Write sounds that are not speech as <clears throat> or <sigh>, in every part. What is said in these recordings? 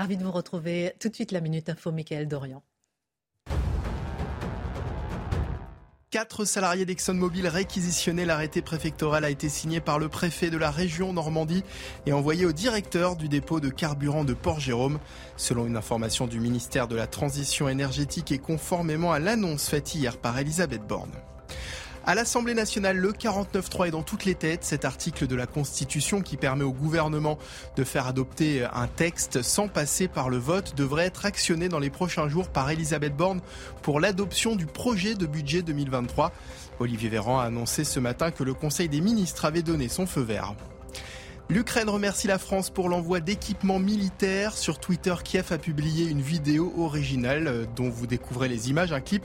Ravi de vous retrouver. Tout de suite la minute info Michael Dorian. Quatre salariés d'ExxonMobil réquisitionnés. L'arrêté préfectoral a été signé par le préfet de la région Normandie et envoyé au directeur du dépôt de carburant de Port-Jérôme. Selon une information du ministère de la Transition énergétique et conformément à l'annonce faite hier par Elisabeth Borne. À l'Assemblée nationale, le 49.3 est dans toutes les têtes. Cet article de la Constitution qui permet au gouvernement de faire adopter un texte sans passer par le vote devrait être actionné dans les prochains jours par Elisabeth Borne pour l'adoption du projet de budget 2023. Olivier Véran a annoncé ce matin que le Conseil des ministres avait donné son feu vert. L'Ukraine remercie la France pour l'envoi d'équipements militaires. Sur Twitter, Kiev a publié une vidéo originale euh, dont vous découvrez les images, un clip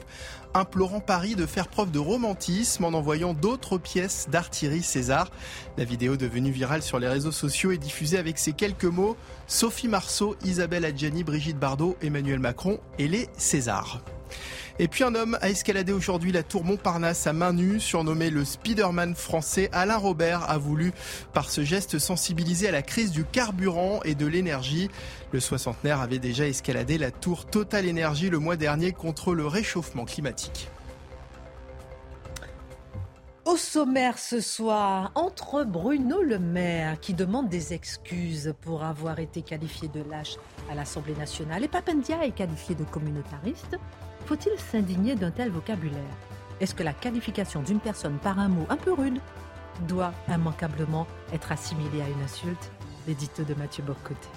implorant Paris de faire preuve de romantisme en envoyant d'autres pièces d'artillerie César. La vidéo devenue virale sur les réseaux sociaux est diffusée avec ces quelques mots Sophie Marceau, Isabelle Adjani, Brigitte Bardot, Emmanuel Macron et les Césars. Et puis un homme a escaladé aujourd'hui la tour Montparnasse à main nue, surnommé le Spider-Man français. Alain Robert a voulu, par ce geste, sensibiliser à la crise du carburant et de l'énergie. Le soixantenaire avait déjà escaladé la tour Total Énergie le mois dernier contre le réchauffement climatique. Au sommaire ce soir, entre Bruno Le Maire, qui demande des excuses pour avoir été qualifié de lâche à l'Assemblée nationale, et Papendia est qualifié de communautariste, faut-il s'indigner d'un tel vocabulaire? Est-ce que la qualification d'une personne par un mot un peu rude doit immanquablement être assimilée à une insulte? L'édito de Mathieu Bocoté.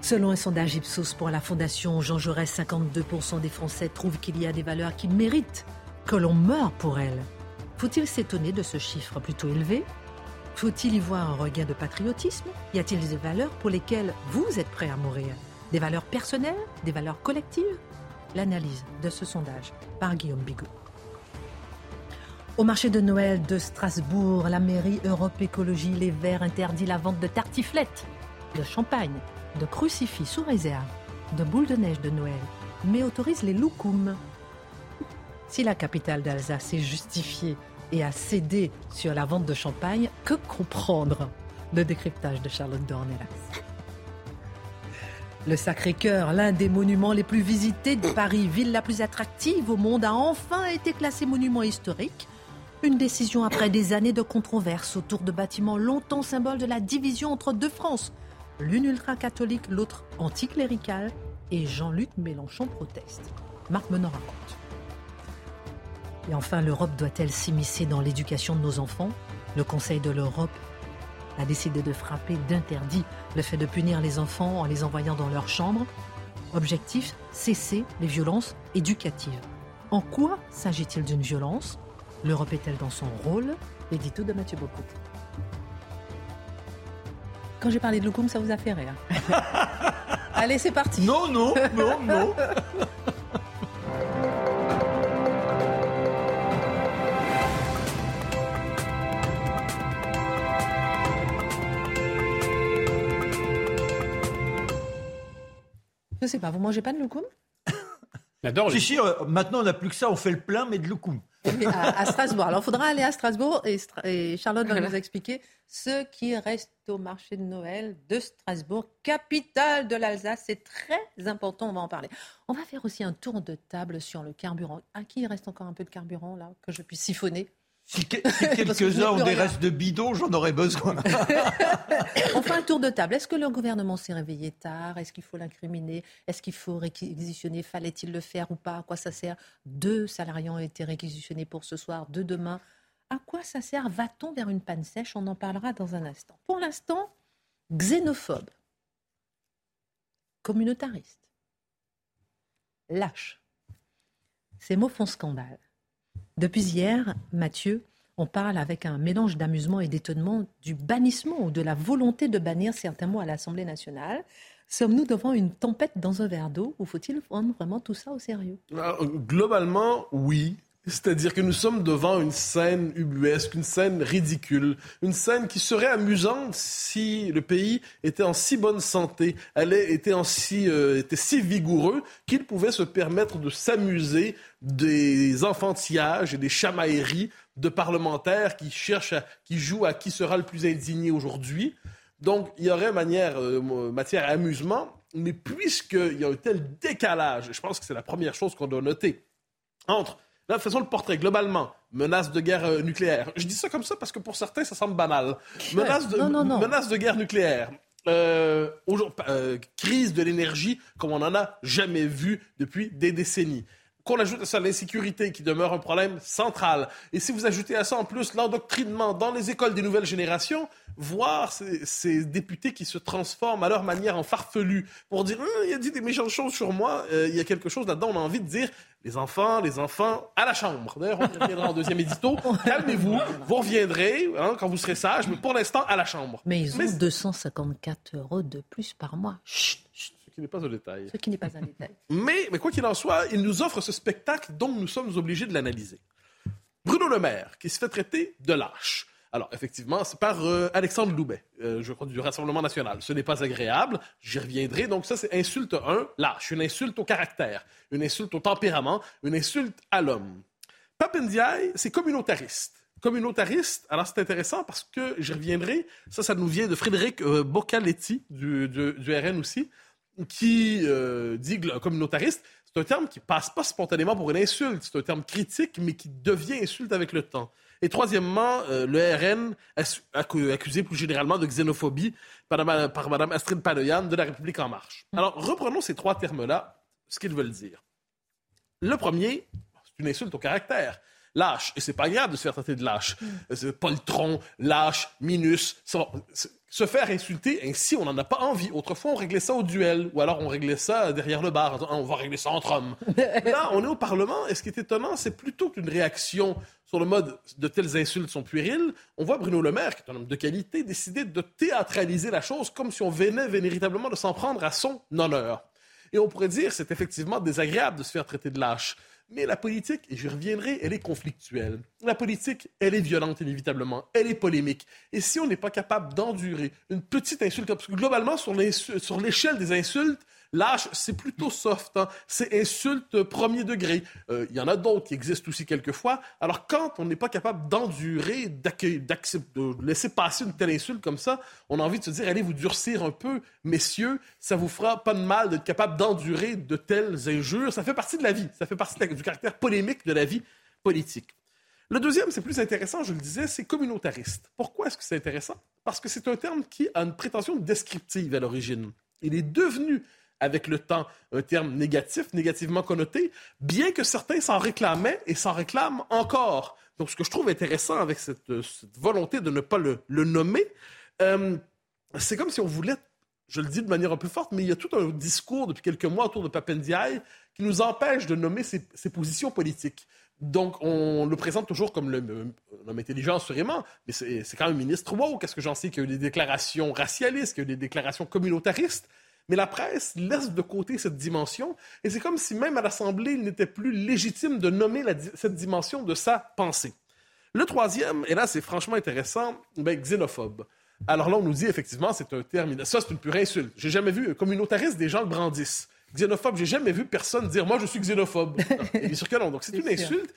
Selon un sondage Ipsos pour la Fondation Jean Jaurès, 52% des Français trouvent qu'il y a des valeurs qui méritent que l'on meure pour elles. Faut-il s'étonner de ce chiffre plutôt élevé? Faut-il y voir un regain de patriotisme? Y a-t-il des valeurs pour lesquelles vous êtes prêt à mourir? Des valeurs personnelles? Des valeurs collectives? L'analyse de ce sondage par Guillaume Bigot. Au marché de Noël de Strasbourg, la mairie Europe Écologie Les Verts interdit la vente de tartiflettes, de champagne, de crucifix sous réserve, de boules de neige de Noël, mais autorise les loukoums. Si la capitale d'Alsace est justifiée et a cédé sur la vente de champagne, que comprendre? Le décryptage de Charlotte Dornelas. Le Sacré-Cœur, l'un des monuments les plus visités de Paris, ville la plus attractive au monde, a enfin été classé monument historique. Une décision après des années de controverses autour de bâtiments longtemps symboles de la division entre deux France. L'une ultra-catholique, l'autre anticléricale. Et Jean-Luc Mélenchon proteste. Marc Menon raconte. Et enfin, l'Europe doit-elle s'immiscer dans l'éducation de nos enfants? Le Conseil de l'Europe a décidé de frapper d'interdit le fait de punir les enfants en les envoyant dans leur chambre. Objectif, cesser les violences éducatives. En quoi s'agit-il d'une violence? L'Europe est-elle dans son rôle? L'édito de Mathieu Bocot. Quand j'ai parlé de Loukoum, ça vous a fait rire. <laughs> Allez, c'est parti. Non, non, non, non. <laughs> Je sais pas, vous mangez pas de loukoum? J'adore Si, si, euh, maintenant on n'a plus que ça, on fait le plein, mais de loukoum. Oui, à, à Strasbourg. Alors, il faudra aller à Strasbourg et, Stra- et Charlotte va nous expliquer ce qui reste au marché de Noël de Strasbourg, capitale de l'Alsace. C'est très important, on va en parler. On va faire aussi un tour de table sur le carburant. À qui il reste encore un peu de carburant, là, que je puisse siphonner? Si, que- <laughs> quelques-uns ont des restes de bidon, j'en aurais besoin. <laughs> On fait un tour de table. Est-ce que le gouvernement s'est réveillé tard? Est-ce qu'il faut l'incriminer? Est-ce qu'il faut réquisitionner? Fallait-il le faire ou pas? À quoi ça sert? Deux salariés ont été réquisitionnés pour ce soir, deux demain. À quoi ça sert? Va-t-on vers une panne sèche? On en parlera dans un instant. Pour l'instant, xénophobe, communautariste, lâche. Ces mots font scandale. Depuis hier, Mathieu, on parle avec un mélange d'amusement et d'étonnement du bannissement ou de la volonté de bannir certains mots à l'Assemblée nationale. Sommes-nous devant une tempête dans un verre d'eau ou faut-il prendre vraiment tout ça au sérieux? Globalement, oui. C'est-à-dire que nous sommes devant une scène ubuesque, une scène ridicule, une scène qui serait amusante si le pays était en si bonne santé, était, en si, euh, était si vigoureux qu'il pouvait se permettre de s'amuser des enfantillages et des chamailleries de parlementaires qui cherchent, à, qui jouent à qui sera le plus indigné aujourd'hui. Donc, il y aurait manière, euh, matière à amusement, mais puisqu'il y a un tel décalage, je pense que c'est la première chose qu'on doit noter, entre Là, faisons le portrait. Globalement, menace de guerre euh, nucléaire. Je dis ça comme ça parce que pour certains, ça semble banal. Menace de, Menace de guerre nucléaire. Euh, euh, crise de l'énergie comme on n'en a jamais vu depuis des décennies qu'on ajoute à ça l'insécurité qui demeure un problème central. Et si vous ajoutez à ça en plus l'endoctrinement dans les écoles des nouvelles générations, voir ces, députés qui se transforment à leur manière en farfelus pour dire hum, il a dit des méchantes choses sur moi, euh, il y a quelque chose là-dedans, on a envie de dire les enfants, les enfants à la chambre. D'ailleurs, on reviendra en deuxième édito. <laughs> Calmez-vous, vous reviendrez hein, quand vous serez sage, mais pour l'instant à la chambre. Mais ils ont 254 euros de plus par mois. Chut, chut qui n'est pas un détail. Ce qui n'est pas un détail. <laughs> mais, mais quoi qu'il en soit, il nous offre ce spectacle dont nous sommes obligés de l'analyser. Bruno Le Maire, qui se fait traiter de lâche. Alors, effectivement, c'est par euh, Alexandre Loubet, euh, je crois, du Rassemblement national. Ce n'est pas agréable, j'y reviendrai. Donc, ça, c'est insulte 1, lâche. Une insulte au caractère, une insulte au tempérament, une insulte à l'homme. Papendiaï, c'est communautariste. Communautariste, alors c'est intéressant parce que j'y reviendrai. Ça, ça nous vient de Frédéric euh, Boccaletti, du, du, RN aussi, qui dit communautariste. C'est un terme qui passe pas spontanément pour une insulte. C'est un terme critique, mais qui devient insulte avec le temps. Et troisièmement, euh, le RN accusé plus généralement de xénophobie par, Mme Astrid Paloyan de La République En Marche. Alors, reprenons ces trois termes-là, ce qu'ils veulent dire. Le premier, c'est une insulte au caractère lâche. Et c'est pas grave de se faire traiter de lâche. Mm. Poltron, lâche, minus. Se faire insulter ainsi, on n'en a pas envie. Autrefois, on réglait ça au duel, ou alors on réglait ça derrière le bar. On va régler ça entre hommes. <laughs> Là, on est au Parlement, et ce qui est étonnant, c'est plutôt qu'une réaction sur le mode de telles insultes sont puériles, on voit Bruno Le Maire, qui est un homme de qualité, décider de théâtraliser la chose comme si on venait véritablement de s'en prendre à son honneur. Et on pourrait dire c'est effectivement désagréable de se faire traiter de lâche. Mais la politique, et j'y reviendrai, elle est conflictuelle. La politique, elle est violente inévitablement, elle est polémique. Et si on n'est pas capable d'endurer une petite insulte, parce que globalement, sur l'échelle des insultes, Lâche, c'est plutôt soft. Hein. C'est insulte premier degré. Euh, il y en a d'autres qui existent aussi quelquefois. Alors, quand on n'est pas capable d'endurer, de laisser passer une telle insulte comme ça, on a envie de se dire, allez vous durcir un peu, messieurs, ça vous fera pas de mal d'être capable d'endurer de telles injures. Ça fait partie de la vie. Ça fait partie du caractère polémique de la vie politique. Le deuxième, c'est plus intéressant, je le disais, c'est communautariste. Pourquoi est-ce que c'est intéressant? Parce que c'est un terme qui a une prétention descriptive à l'origine. Il est devenu avec le temps un terme négatif, négativement connoté, bien que certains s'en réclamaient et s'en réclament encore. Donc, ce que je trouve intéressant avec cette, volonté de ne pas le, nommer, euh, c'est comme si on voulait, je le dis de manière un peu forte, mais il y a tout un discours depuis quelques mois autour de Papendiaï qui nous empêche de nommer ses, positions politiques. Donc, on le présente toujours comme le, homme intelligent, assurément, mais c'est quand même ministre wow. Qu'est-ce que j'en sais qu'il y a eu des déclarations racialistes, qu'il y a eu des déclarations communautaristes? Mais la presse laisse de côté cette dimension, et c'est comme si même à l'Assemblée, il n'était plus légitime de nommer cette dimension de sa pensée. Le troisième, et là c'est franchement intéressant, ben, xénophobe. Alors là, on nous dit effectivement, c'est un terme, ça c'est une pure insulte. J'ai jamais vu un communautariste des gens le brandissent. Xénophobe, j'ai jamais vu personne dire moi je suis xénophobe. bien sûr que non. Donc c'est une insulte.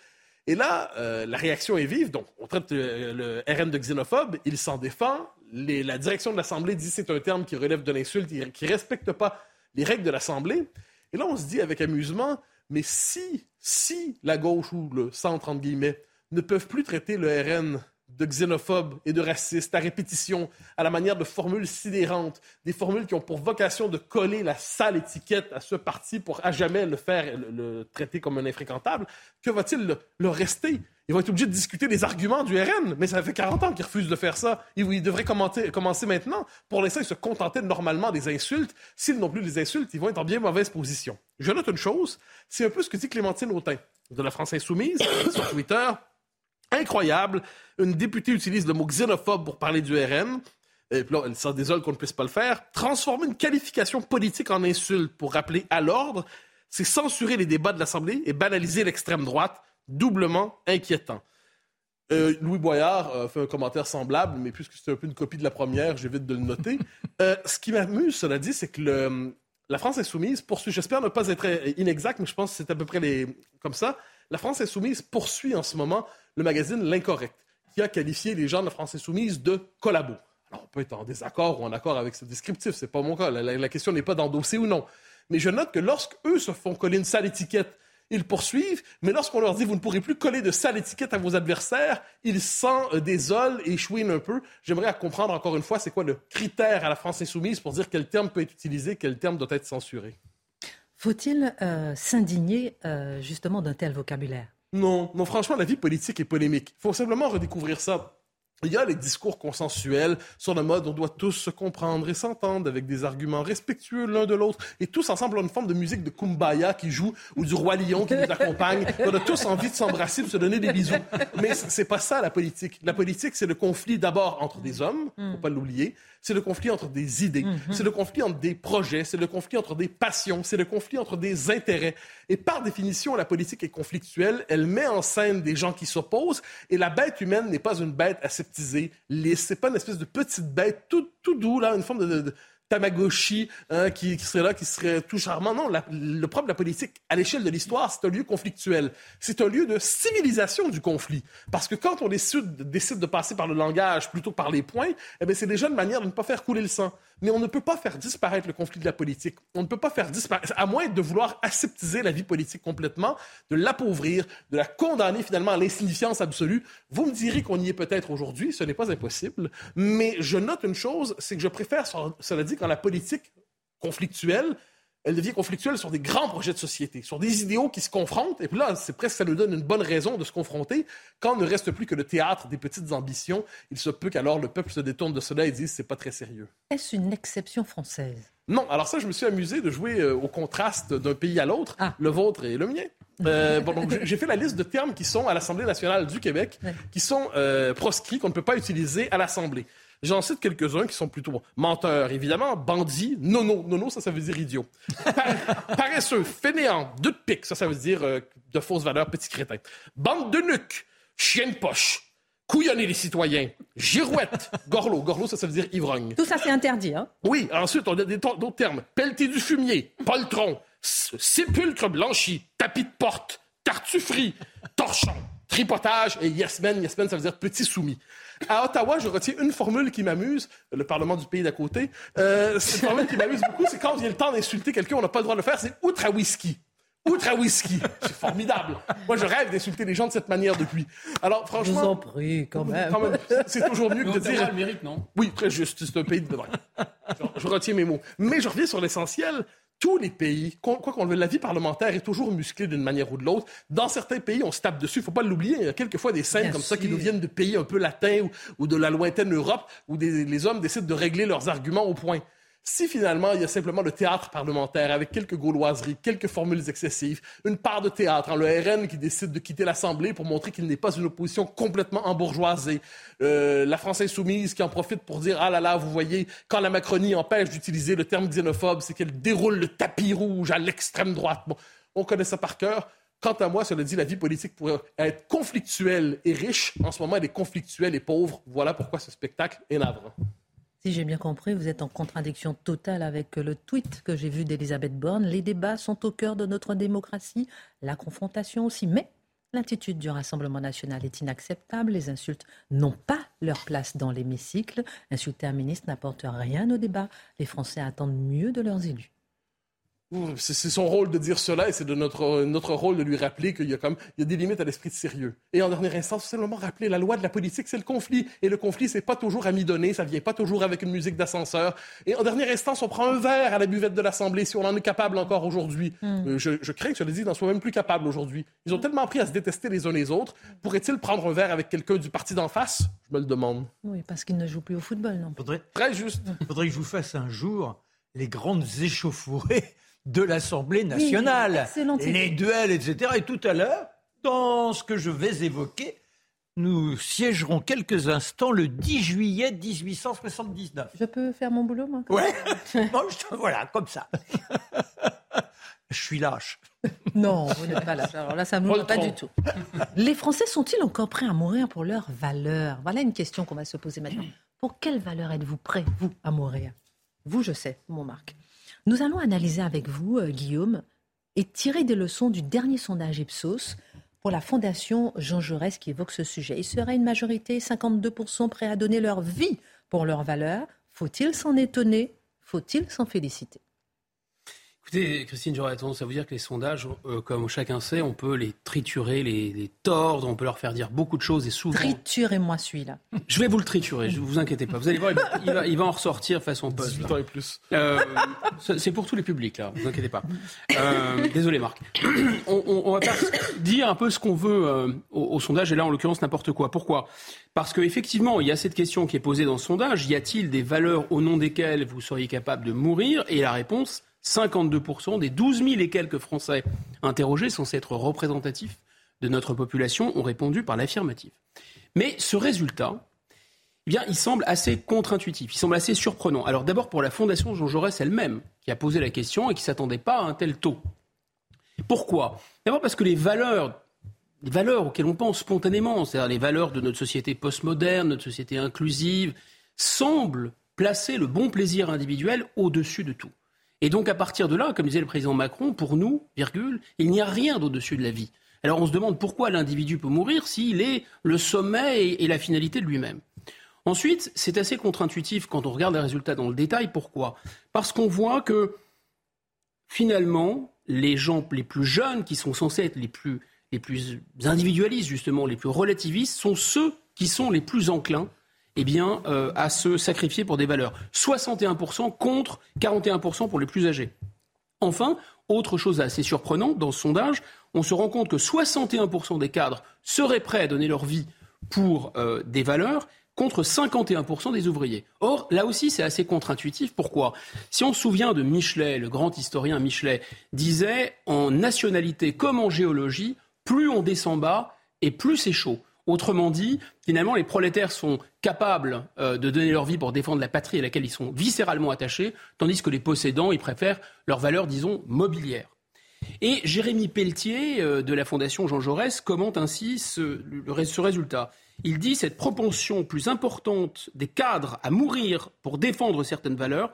Et là, euh, la réaction est vive. Donc, on traite euh, le RN de xénophobe. Il s'en défend. la direction de l'Assemblée dit que c'est un terme qui relève de l'insulte, qui ne respecte pas les règles de l'Assemblée. Et là, on se dit avec amusement, mais si, si la gauche ou le centre, entre guillemets, ne peuvent plus traiter le RN de xénophobes et de racistes à répétition, à la manière de formules sidérantes, des formules qui ont pour vocation de coller la sale étiquette à ce parti pour à jamais le faire, le, traiter comme un infréquentable, que va-t-il le, rester? Ils vont être obligés de discuter des arguments du RN, mais ça fait 40 ans qu'ils refusent de faire ça. Ils, ils devraient commencer maintenant. Pour l'instant, ils se contentaient normalement des insultes. S'ils n'ont plus des insultes, ils vont être en bien mauvaise position. Je note une chose, c'est un peu ce que dit Clémentine Autain de la France Insoumise <coughs> sur Twitter Incroyable. Une députée utilise le mot xénophobe pour parler du RN. Et puis là, elle s'en désole qu'on ne puisse pas le faire. Transformer une qualification politique en insulte pour rappeler à l'ordre, c'est censurer les débats de l'Assemblée et banaliser l'extrême droite, doublement inquiétant. Euh, Louis Boyard a fait un commentaire semblable, mais puisque c'est un peu une copie de la première, j'évite de le noter. <laughs> Euh, ce qui m'amuse, cela dit, c'est que la France insoumise poursuit, j'espère ne pas être inexact, mais je pense que c'est à peu près les, comme ça. La France insoumise poursuit en ce moment le magazine L'Incorrect, qui a qualifié les gens de la France insoumise de collabos. Alors, on peut être en désaccord ou en accord avec ce descriptif, c'est pas mon cas. La, question n'est pas d'endosser ou non. Mais je note que lorsque eux se font coller une sale étiquette ils poursuivent, mais lorsqu'on leur dit vous ne pourrez plus coller de sale étiquette à vos adversaires, ils s'en euh, désolent et chouinent un peu. J'aimerais comprendre encore une fois c'est quoi le critère à la France insoumise pour dire quel terme peut être utilisé, quel terme doit être censuré? Faut-il euh, s'indigner euh, justement d'un tel vocabulaire? Non, non, franchement, la vie politique est polémique. Il faut simplement redécouvrir ça. Il y a les discours consensuels sur le mode on doit tous se comprendre et s'entendre avec des arguments respectueux l'un de l'autre et tous ensemble on a une forme de musique de kumbaya qui joue ou du roi lion qui nous accompagne. <laughs> On a tous envie de s'embrasser, de se donner des bisous. Mais c'est pas ça la politique. La politique c'est le conflit d'abord entre des hommes, faut pas l'oublier, c'est le conflit entre des idées, mhm. c'est le conflit entre des projets, c'est le conflit entre des passions, c'est le conflit entre des intérêts. Et par définition, la politique est conflictuelle, elle met en scène des gens qui s'opposent, et la bête humaine n'est pas une bête aseptisée, lisse, c'est pas une espèce de petite bête tout, tout doux, là, une forme de Tamagotchi hein, qui, serait là, qui serait tout charmant. Non, le problème de la politique, à l'échelle de l'histoire, c'est un lieu conflictuel. C'est un lieu de civilisation du conflit. Parce que quand on décide, décide de passer par le langage plutôt que par les points, eh c'est déjà une manière de ne pas faire couler le sang. Mais on ne peut pas faire disparaître le conflit de la politique. On ne peut pas faire disparaître, à moins de vouloir aseptiser la vie politique complètement, de l'appauvrir, de la condamner finalement à l'insignifiance absolue. Vous me direz qu'on y est peut-être aujourd'hui, ce n'est pas impossible. Mais je note une chose, c'est que je préfère, cela dit, quand la politique conflictuelle, elle devient conflictuelle sur des grands projets de société, sur des idéaux qui se confrontent. Et puis là, c'est presque ça nous donne une bonne raison de se confronter. Quand ne reste plus que le théâtre des petites ambitions, il se peut qu'alors le peuple se détourne de cela et dise c'est pas très sérieux. Est-ce une exception française? Non. Alors ça, je me suis amusé de jouer euh, au contraste d'un pays à l'autre, ah. le vôtre et le mien. Euh, <laughs> j'ai fait la liste de termes qui sont à l'Assemblée nationale du Québec, qui sont euh, proscrits, qu'on ne peut pas utiliser à l'Assemblée. J'en cite quelques-uns qui sont plutôt menteurs, évidemment. Bandit, nono. Nono, ça, ça veut dire idiot. <laughs> paresseux, fainéant, deux de pique. Ça, ça veut dire euh, de fausses valeurs, petit crétin. Bande de nuque, chien de poche. Couillonner les citoyens, girouette, <laughs> gorlot. Gorlot, ça, ça veut dire ivrogne. Tout ça, c'est interdit, hein? Oui. Ensuite, on a d'autres termes. Pelleté du fumier, poltron, sépulcre blanchi, tapis de porte, tartufferie, torchon, tripotage et yes man. Yes man, ça veut dire petit soumis. À Ottawa, je retiens une formule qui m'amuse, le Parlement du pays d'à côté. Euh, cette formule qui m'amuse beaucoup, c'est quand vient le temps d'insulter quelqu'un, on n'a pas le droit de le faire, c'est outre à whisky. Outre à whisky. C'est formidable. Moi, je rêve d'insulter les gens de cette manière depuis. Alors, franchement. Je vous en prie, quand même. c'est toujours mieux que de dire. le mérite, non? Oui, très juste. C'est un pays de. Je, je retiens mes mots. Mais je reviens sur l'essentiel tous les pays, quoi qu'on le la vie parlementaire est toujours musclée d'une manière ou de l'autre. Dans certains pays, on se tape dessus. Il faut pas l'oublier. Il y a quelquefois des scènes comme ça qui nous viennent de pays un peu latins ou, de la lointaine Europe où les hommes décident de régler leurs arguments au point. Si finalement il y a simplement le théâtre parlementaire avec quelques gauloiseries, quelques formules excessives, une part de théâtre, hein, le RN qui décide de quitter l'Assemblée pour montrer qu'il n'est pas une opposition complètement embourgeoisée, euh, la France insoumise qui en profite pour dire ah là là, vous voyez, quand la Macronie empêche d'utiliser le terme xénophobe, c'est qu'elle déroule le tapis rouge à l'extrême droite. Bon, on connaît ça par cœur. Quant à moi, cela dit, la vie politique pourrait être conflictuelle et riche. En ce moment, elle est conflictuelle et pauvre. Voilà pourquoi ce spectacle est navrant. Si j'ai bien compris, vous êtes en contradiction totale avec le tweet que j'ai vu d'Elisabeth Borne. Les débats sont au cœur de notre démocratie, la confrontation aussi. Mais l'attitude du Rassemblement national est inacceptable. Les insultes n'ont pas leur place dans l'hémicycle. Insulter un ministre n'apporte rien au débat. Les Français attendent mieux de leurs élus. C'est son rôle de dire cela et c'est de notre, notre rôle de lui rappeler qu'il y a, comme, il y a des limites à l'esprit de sérieux. Et en dernière instance, simplement rappeler la loi de la politique, c'est le conflit. Et le conflit, c'est pas toujours à mi-donner, ça vient pas toujours avec une musique d'ascenseur. Et en dernière instance, on prend un verre à la buvette de l'Assemblée si on en est capable encore aujourd'hui. Hmm. Euh, je, je, crains que, je le dis, n'en soit même plus capable aujourd'hui. Ils ont tellement appris à se détester les uns les autres. Pourrait-il prendre un verre avec quelqu'un du parti d'en face? Je me le demande. Oui, parce qu'il ne joue plus au football, non? Faudrait... Très juste. Il <laughs> faudrait que je vous fasse un jour les grandes échauffourées de l'Assemblée nationale. les duels, etc. Et tout à l'heure, dans ce que je vais évoquer, nous siégerons quelques instants le 10 juillet 1879. Je peux faire mon boulot, moi? Ouais, <laughs> voilà, comme ça. Je suis lâche. Non, vous n'êtes pas lâche. Alors là, ça ne me pas du tout. Les Français sont-ils encore prêts à mourir pour leurs valeurs Voilà une question qu'on va se poser maintenant. Pour quelles valeurs êtes-vous prêts, vous, à mourir? Vous, je sais, mon Marc. Nous allons analyser avec vous, euh, Guillaume, et tirer des leçons du dernier sondage Ipsos pour la Fondation Jean Jaurès qui évoque ce sujet. Il serait une majorité, 52% prêts à donner leur vie pour leurs valeurs. Faut-il s'en étonner? Faut-il s'en féliciter? Écoutez, Christine, j'aurais tendance à vous dire que les sondages, euh, comme chacun sait, on peut les triturer, les, tordre, on peut leur faire dire beaucoup de choses et souvent. Triturez-moi celui-là. Je vais vous le triturer, ne vous inquiétez pas. Vous allez voir, il va, il va en ressortir façon poste. 18 ans et plus. Euh, c'est pour tous les publics, là, vous inquiétez pas. Euh, désolé, Marc. <coughs> On, on, va pas dire un peu ce qu'on veut au, au, sondage, et là, en l'occurrence, n'importe quoi. Pourquoi? Parce qu'effectivement, il y a cette question qui est posée dans ce sondage y a-t-il des valeurs au nom desquelles vous seriez capable de mourir? Et la réponse 52% des 12 000 et quelques Français interrogés, censés être représentatifs de notre population, ont répondu par l'affirmative. Mais ce résultat, eh bien, il semble assez contre-intuitif, il semble assez surprenant. Alors d'abord pour la Fondation Jean Jaurès elle-même, qui a posé la question et qui ne s'attendait pas à un tel taux. Pourquoi? D'abord parce que les valeurs, les valeurs auxquelles on pense spontanément, c'est-à-dire les valeurs de notre société postmoderne, notre société inclusive, semblent placer le bon plaisir individuel au-dessus de tout. Et donc à partir de là, comme disait le président Macron, pour nous, virgule, il n'y a rien d'au-dessus de la vie. Alors on se demande pourquoi l'individu peut mourir s'il est le sommet et, la finalité de lui-même. Ensuite, c'est assez contre-intuitif quand on regarde les résultats dans le détail. Pourquoi? Parce qu'on voit que finalement, les gens les plus jeunes, qui sont censés être les plus, les plus individualistes, justement, les plus relativistes, sont ceux qui sont les plus enclins eh bien, euh, à se sacrifier pour des valeurs. 61% contre 41% pour les plus âgés. Enfin, autre chose assez surprenante dans ce sondage, on se rend compte que 61% des cadres seraient prêts à donner leur vie pour euh, des valeurs contre 51% des ouvriers. Or, là aussi, c'est assez contre-intuitif. Pourquoi? Si on se souvient de Michelet, le grand historien Michelet, disait en nationalité comme en géologie, plus on descend bas et plus c'est chaud. Autrement dit, finalement, les prolétaires sont capables euh, de donner leur vie pour défendre la patrie à laquelle ils sont viscéralement attachés, tandis que les possédants, ils préfèrent leurs valeurs, disons, mobilières. Et Jérémy Pelletier euh, de la Fondation Jean Jaurès commente ainsi ce résultat. Il dit cette propension plus importante des cadres à mourir pour défendre certaines valeurs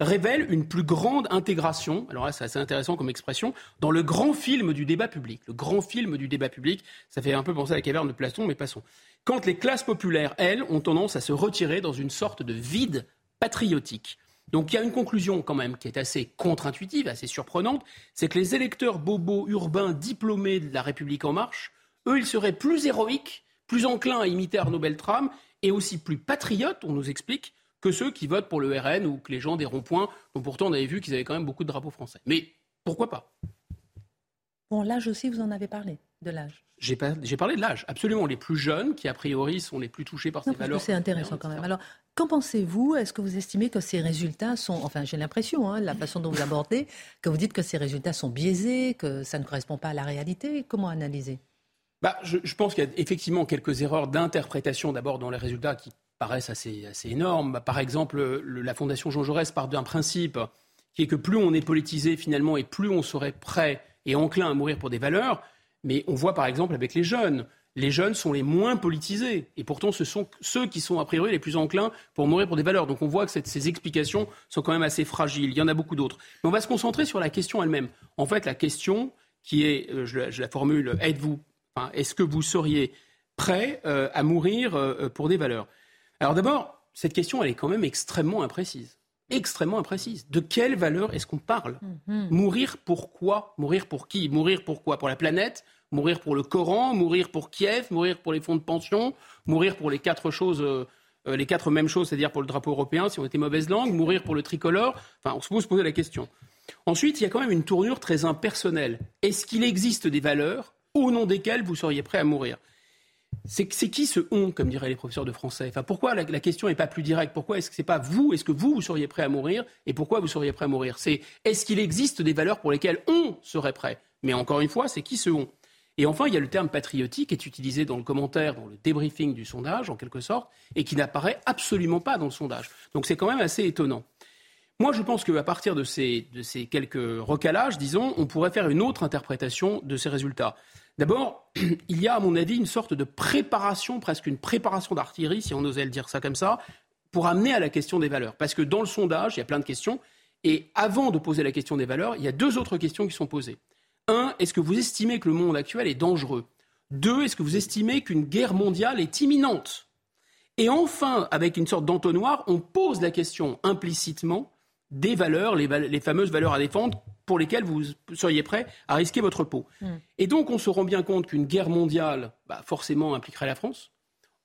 révèle une plus grande intégration, alors là c'est assez intéressant comme expression, dans le grand film du débat public. Le grand film du débat public, ça fait un peu penser à la caverne de Platon, mais passons. Quand les classes populaires, elles, ont tendance à se retirer dans une sorte de vide patriotique. Donc il y a une conclusion quand même qui est assez contre-intuitive, assez surprenante, c'est que les électeurs bobos urbains diplômés de la République en marche, eux, ils seraient plus héroïques, plus enclins à imiter Arnaud Beltrame, et aussi plus patriotes, on nous explique, que ceux qui votent pour le RN ou que les gens des ronds-points, dont pourtant on avait vu qu'ils avaient quand même beaucoup de drapeaux français. Mais pourquoi pas? Bon, l'âge aussi, vous en avez parlé, de l'âge. J'ai, parlé de l'âge, absolument. Les plus jeunes, qui a priori sont les plus touchés par ces valeurs. C'est intéressant quand même. Alors, qu'en pensez-vous? Est-ce que vous estimez que ces résultats sont, enfin j'ai l'impression, hein, la façon dont vous abordez, que vous dites que ces résultats sont biaisés, que ça ne correspond pas à la réalité? Comment analyser? Bah, je, je, pense qu'il y a effectivement quelques erreurs d'interprétation d'abord dans les résultats qui paraissent assez, assez énormes. Bah, par exemple, la Fondation Jean Jaurès part d'un principe qui est que plus on est politisé finalement et plus on serait prêt et enclin à mourir pour des valeurs. Mais on voit par exemple avec les jeunes. Les jeunes sont les moins politisés. Et pourtant, ce sont ceux qui sont a priori les plus enclins pour mourir pour des valeurs. Donc on voit que ces explications sont quand même assez fragiles. Il y en a beaucoup d'autres. Mais on va se concentrer sur la question elle-même. En fait, la question qui est, euh, je, la formule, êtes-vous, est-ce que vous seriez prêt euh, à mourir euh, pour des valeurs? Alors d'abord, cette question, elle est quand même extrêmement imprécise. Extrêmement imprécise. De quelle valeur est-ce qu'on parle? Mhm. Mourir pour quoi? Mourir pour qui? Mourir pour quoi? Pour la planète? Mourir pour le Coran? Mourir pour Kiev? Mourir pour les fonds de pension? Mourir pour les quatre choses euh, euh, les quatre mêmes choses, c'est-à-dire pour le drapeau européen, si on était mauvaise langue, mourir pour le tricolore? Enfin, on se pose poser la question. Ensuite, il y a quand même une tournure très impersonnelle. Est-ce qu'il existe des valeurs au nom desquelles vous seriez prêt à mourir? C'est qui ce on, comme diraient les professeurs de français? Enfin, Pourquoi la, question n'est pas plus directe? Pourquoi est-ce que c'est pas vous? Est-ce que vous, vous seriez prêt à mourir? Et pourquoi vous seriez prêt à mourir? C'est est-ce qu'il existe des valeurs pour lesquelles on serait prêt? Mais encore une fois, c'est qui ce on? Et enfin, il y a le terme patriotique qui est utilisé dans le commentaire, dans le débriefing du sondage, en quelque sorte, et qui n'apparaît absolument pas dans le sondage. Donc c'est quand même assez étonnant. Moi, je pense qu'à partir de ces, de ces quelques recalages, disons, on pourrait faire une autre interprétation de ces résultats. D'abord, <clears throat> il y a, à mon avis, une sorte de préparation, presque une préparation d'artillerie, si on osait le dire ça comme ça, pour amener à la question des valeurs. Parce que dans le sondage, il y a plein de questions. Et avant de poser la question des valeurs, il y a deux autres questions qui sont posées. Un, est-ce que vous estimez que le monde actuel est dangereux? Deux, est-ce que vous estimez qu'une guerre mondiale est imminente? Et enfin, avec une sorte d'entonnoir, on pose la question implicitement des valeurs, les, fameuses valeurs à défendre pour lesquelles vous seriez prêt à risquer votre peau. Hmm. Et donc, on se rend bien compte qu'une guerre mondiale, bah, forcément, impliquerait la France.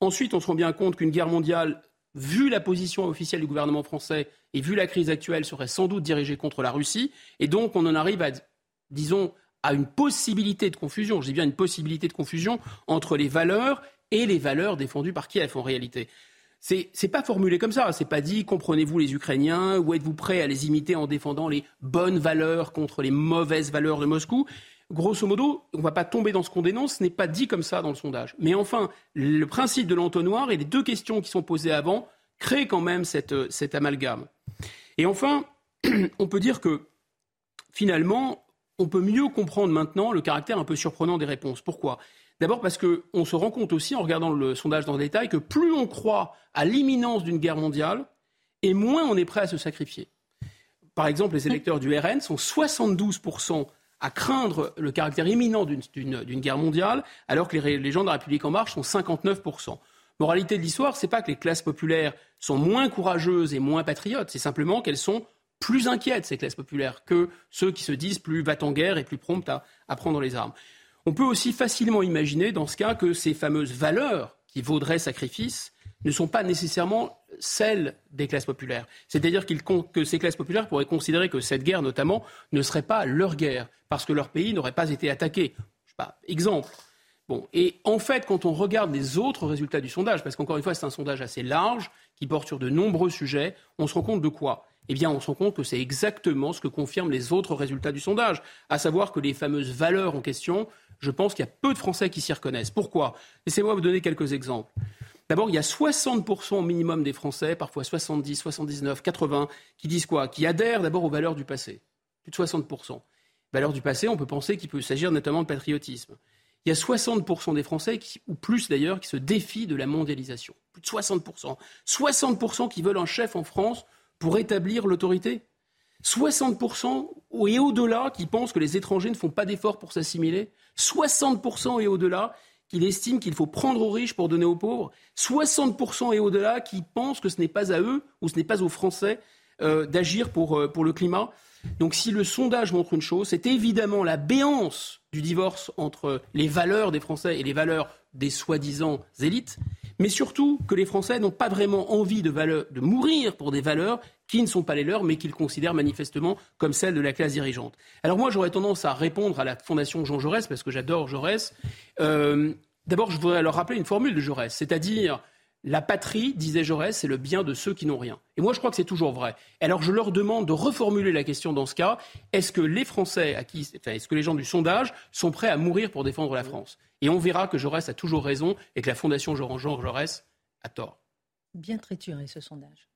Ensuite, on se rend bien compte qu'une guerre mondiale, vu la position officielle du gouvernement français et vu la crise actuelle, serait sans doute dirigée contre la Russie. Et donc, on en arrive à, disons, à une possibilité de confusion, je dis bien une possibilité de confusion entre les valeurs et les valeurs défendues par Kiev en réalité. C'est, pas formulé comme ça. C'est pas dit comprenez-vous les Ukrainiens ou êtes-vous prêt à les imiter en défendant les bonnes valeurs contre les mauvaises valeurs de Moscou? Grosso modo, on ne va pas tomber dans ce qu'on dénonce. Ce n'est pas dit comme ça dans le sondage. Mais enfin, le principe de l'entonnoir et les deux questions qui sont posées avant créent quand même cet amalgame. Et enfin, <clears throat> on peut dire que finalement, on peut mieux comprendre maintenant le caractère un peu surprenant des réponses. Pourquoi? D'abord parce qu'on se rend compte aussi, en regardant le sondage dans le détail, que plus on croit à l'imminence d'une guerre mondiale, et moins on est prêt à se sacrifier. Par exemple, les électeurs du RN sont 72% à craindre le caractère imminent d'une guerre mondiale, alors que les, les, gens de la République en marche sont 59%. Moralité de l'histoire, c'est pas que les classes populaires sont moins courageuses et moins patriotes, c'est simplement qu'elles sont plus inquiètes, ces classes populaires, que ceux qui se disent plus va en guerre et plus promptes à, prendre les armes. On peut aussi facilement imaginer, dans ce cas, que ces fameuses valeurs qui vaudraient sacrifice ne sont pas nécessairement celles des classes populaires. C'est-à-dire que ces classes populaires pourraient considérer que cette guerre, notamment, ne serait pas leur guerre, parce que leur pays n'aurait pas été attaqué. Je exemple. Bon, et en fait, quand on regarde les autres résultats du sondage, parce qu'encore une fois, c'est un sondage assez large, qui porte sur de nombreux sujets, on se rend compte de quoi? Eh bien, on se rend compte que c'est exactement ce que confirment les autres résultats du sondage, à savoir que les fameuses valeurs en question, je pense qu'il y a peu de Français qui s'y reconnaissent. Pourquoi? Laissez-moi vous donner quelques exemples. D'abord, il y a 60% au minimum des Français, parfois 70, 79, 80, qui disent quoi? Qui adhèrent d'abord aux valeurs du passé. Plus de 60%. Valeurs du passé, on peut penser qu'il peut s'agir notamment de patriotisme. Il y a 60% des Français, ou plus d'ailleurs, qui se défient de la mondialisation. Plus de 60%. 60% qui veulent un chef en France pour établir l'autorité 60% et au-delà qui pensent que les étrangers ne font pas d'efforts pour s'assimiler 60% et au-delà qui estiment qu'il faut prendre aux riches pour donner aux pauvres 60% et au-delà qui pensent que ce n'est pas à eux ou ce n'est pas aux Français euh, d'agir euh, pour le climat. Donc si le sondage montre une chose, c'est évidemment la béance du divorce entre les valeurs des Français et les valeurs des soi-disant élites mais surtout que les Français n'ont pas vraiment envie de, mourir pour des valeurs qui ne sont pas les leurs, mais qu'ils considèrent manifestement comme celles de la classe dirigeante. Alors moi, j'aurais tendance à répondre à la Fondation Jean Jaurès, parce que j'adore Jaurès. Euh, d'abord, je voudrais leur rappeler une formule de Jaurès, c'est-à-dire la patrie, disait Jaurès, c'est le bien de ceux qui n'ont rien. Et moi, je crois que c'est toujours vrai. Alors, je leur demande de reformuler la question dans ce cas. Est-ce que les Français, à qui, est-ce que les gens du sondage sont prêts à mourir pour défendre la France? Et on verra que Jaurès a toujours raison et que la Fondation Jean Jaurès a tort. Bien trituré ce sondage.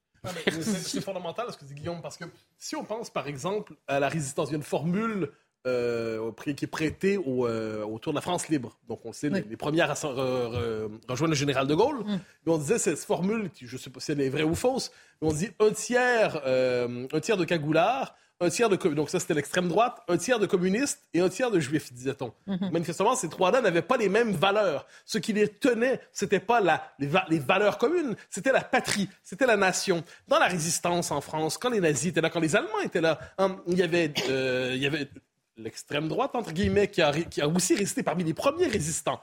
C'est fondamental ce que dit Guillaume, parce que si on pense par exemple à la résistance, il y a une formule euh, qui est prêté euh, autour de la France libre. Donc, on sait, les, premières à rejoindre le général de Gaulle. Mm. on disait cette formule, je ne sais pas si elle est vraie ou fausse, mais on dit un tiers, euh, un tiers de cagoulards, un tiers de donc ça c'était l'extrême droite, un tiers de communistes et un tiers de juifs, disait-on. Mm-hmm. Manifestement, ces trois-là n'avaient pas les mêmes valeurs. Ce qui les tenait, c'était pas la, les, valeurs communes, c'était la patrie, c'était la nation. Dans la résistance en France, quand les nazis étaient là, quand les Allemands étaient là, hein, il y avait, il y avait l'extrême droite, entre guillemets, qui a, aussi résisté parmi les premiers résistants.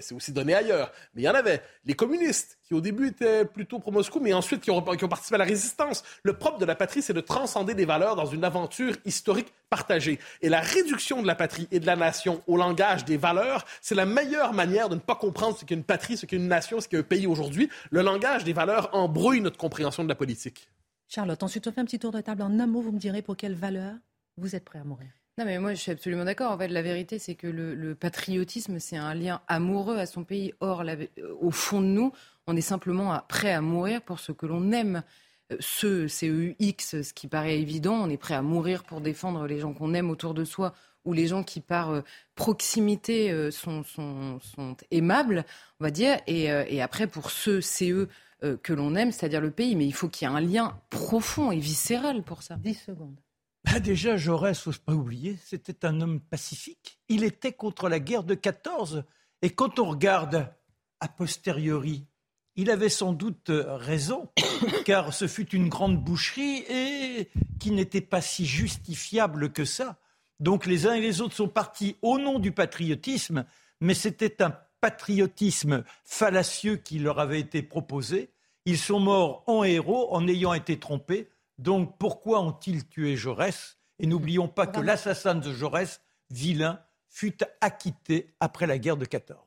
C'est aussi donné ailleurs. Mais il y en avait. Les communistes, qui au début étaient plutôt pro-Moscou, mais ensuite qui ont, qui ont, participé à la résistance. Le propre de la patrie, c'est de transcender des valeurs dans une aventure historique partagée. Et la réduction de la patrie et de la nation au langage des valeurs, c'est la meilleure manière de ne pas comprendre ce qu'est une patrie, ce qu'est une nation, ce qu'est un pays aujourd'hui. Le langage des valeurs embrouille notre compréhension de la politique. Charlotte, ensuite on fait un petit tour de table en un mot. Vous me direz pour quelles valeurs vous êtes prêt à mourir Non, mais moi, je suis absolument d'accord. En fait, la vérité, c'est que le, patriotisme, c'est un lien amoureux à son pays. Or, au fond de nous, on est simplement prêt à mourir pour ce que l'on aime. Euh, ce CEUX, ce qui paraît évident, on est prêt à mourir pour défendre les gens qu'on aime autour de soi ou les gens qui, par euh, proximité, euh, sont, aimables, on va dire. Et, après, pour ce CE que l'on aime, c'est-à-dire le pays, mais il faut qu'il y ait un lien profond et viscéral pour ça. 10 secondes. Bah déjà, Jaurès, faut pas oublier, c'était un homme pacifique. Il était contre la guerre de 14. Et quand on regarde a posteriori, il avait sans doute raison, <coughs> car ce fut une grande boucherie et qui n'était pas si justifiable que ça. Donc les uns et les autres sont partis au nom du patriotisme, mais c'était un patriotisme fallacieux qui leur avait été proposé. Ils sont morts en héros en ayant été trompés. Donc pourquoi ont-ils tué Jaurès? Et n'oublions pas que l'assassin de Jaurès, vilain, fut acquitté après la guerre de 14.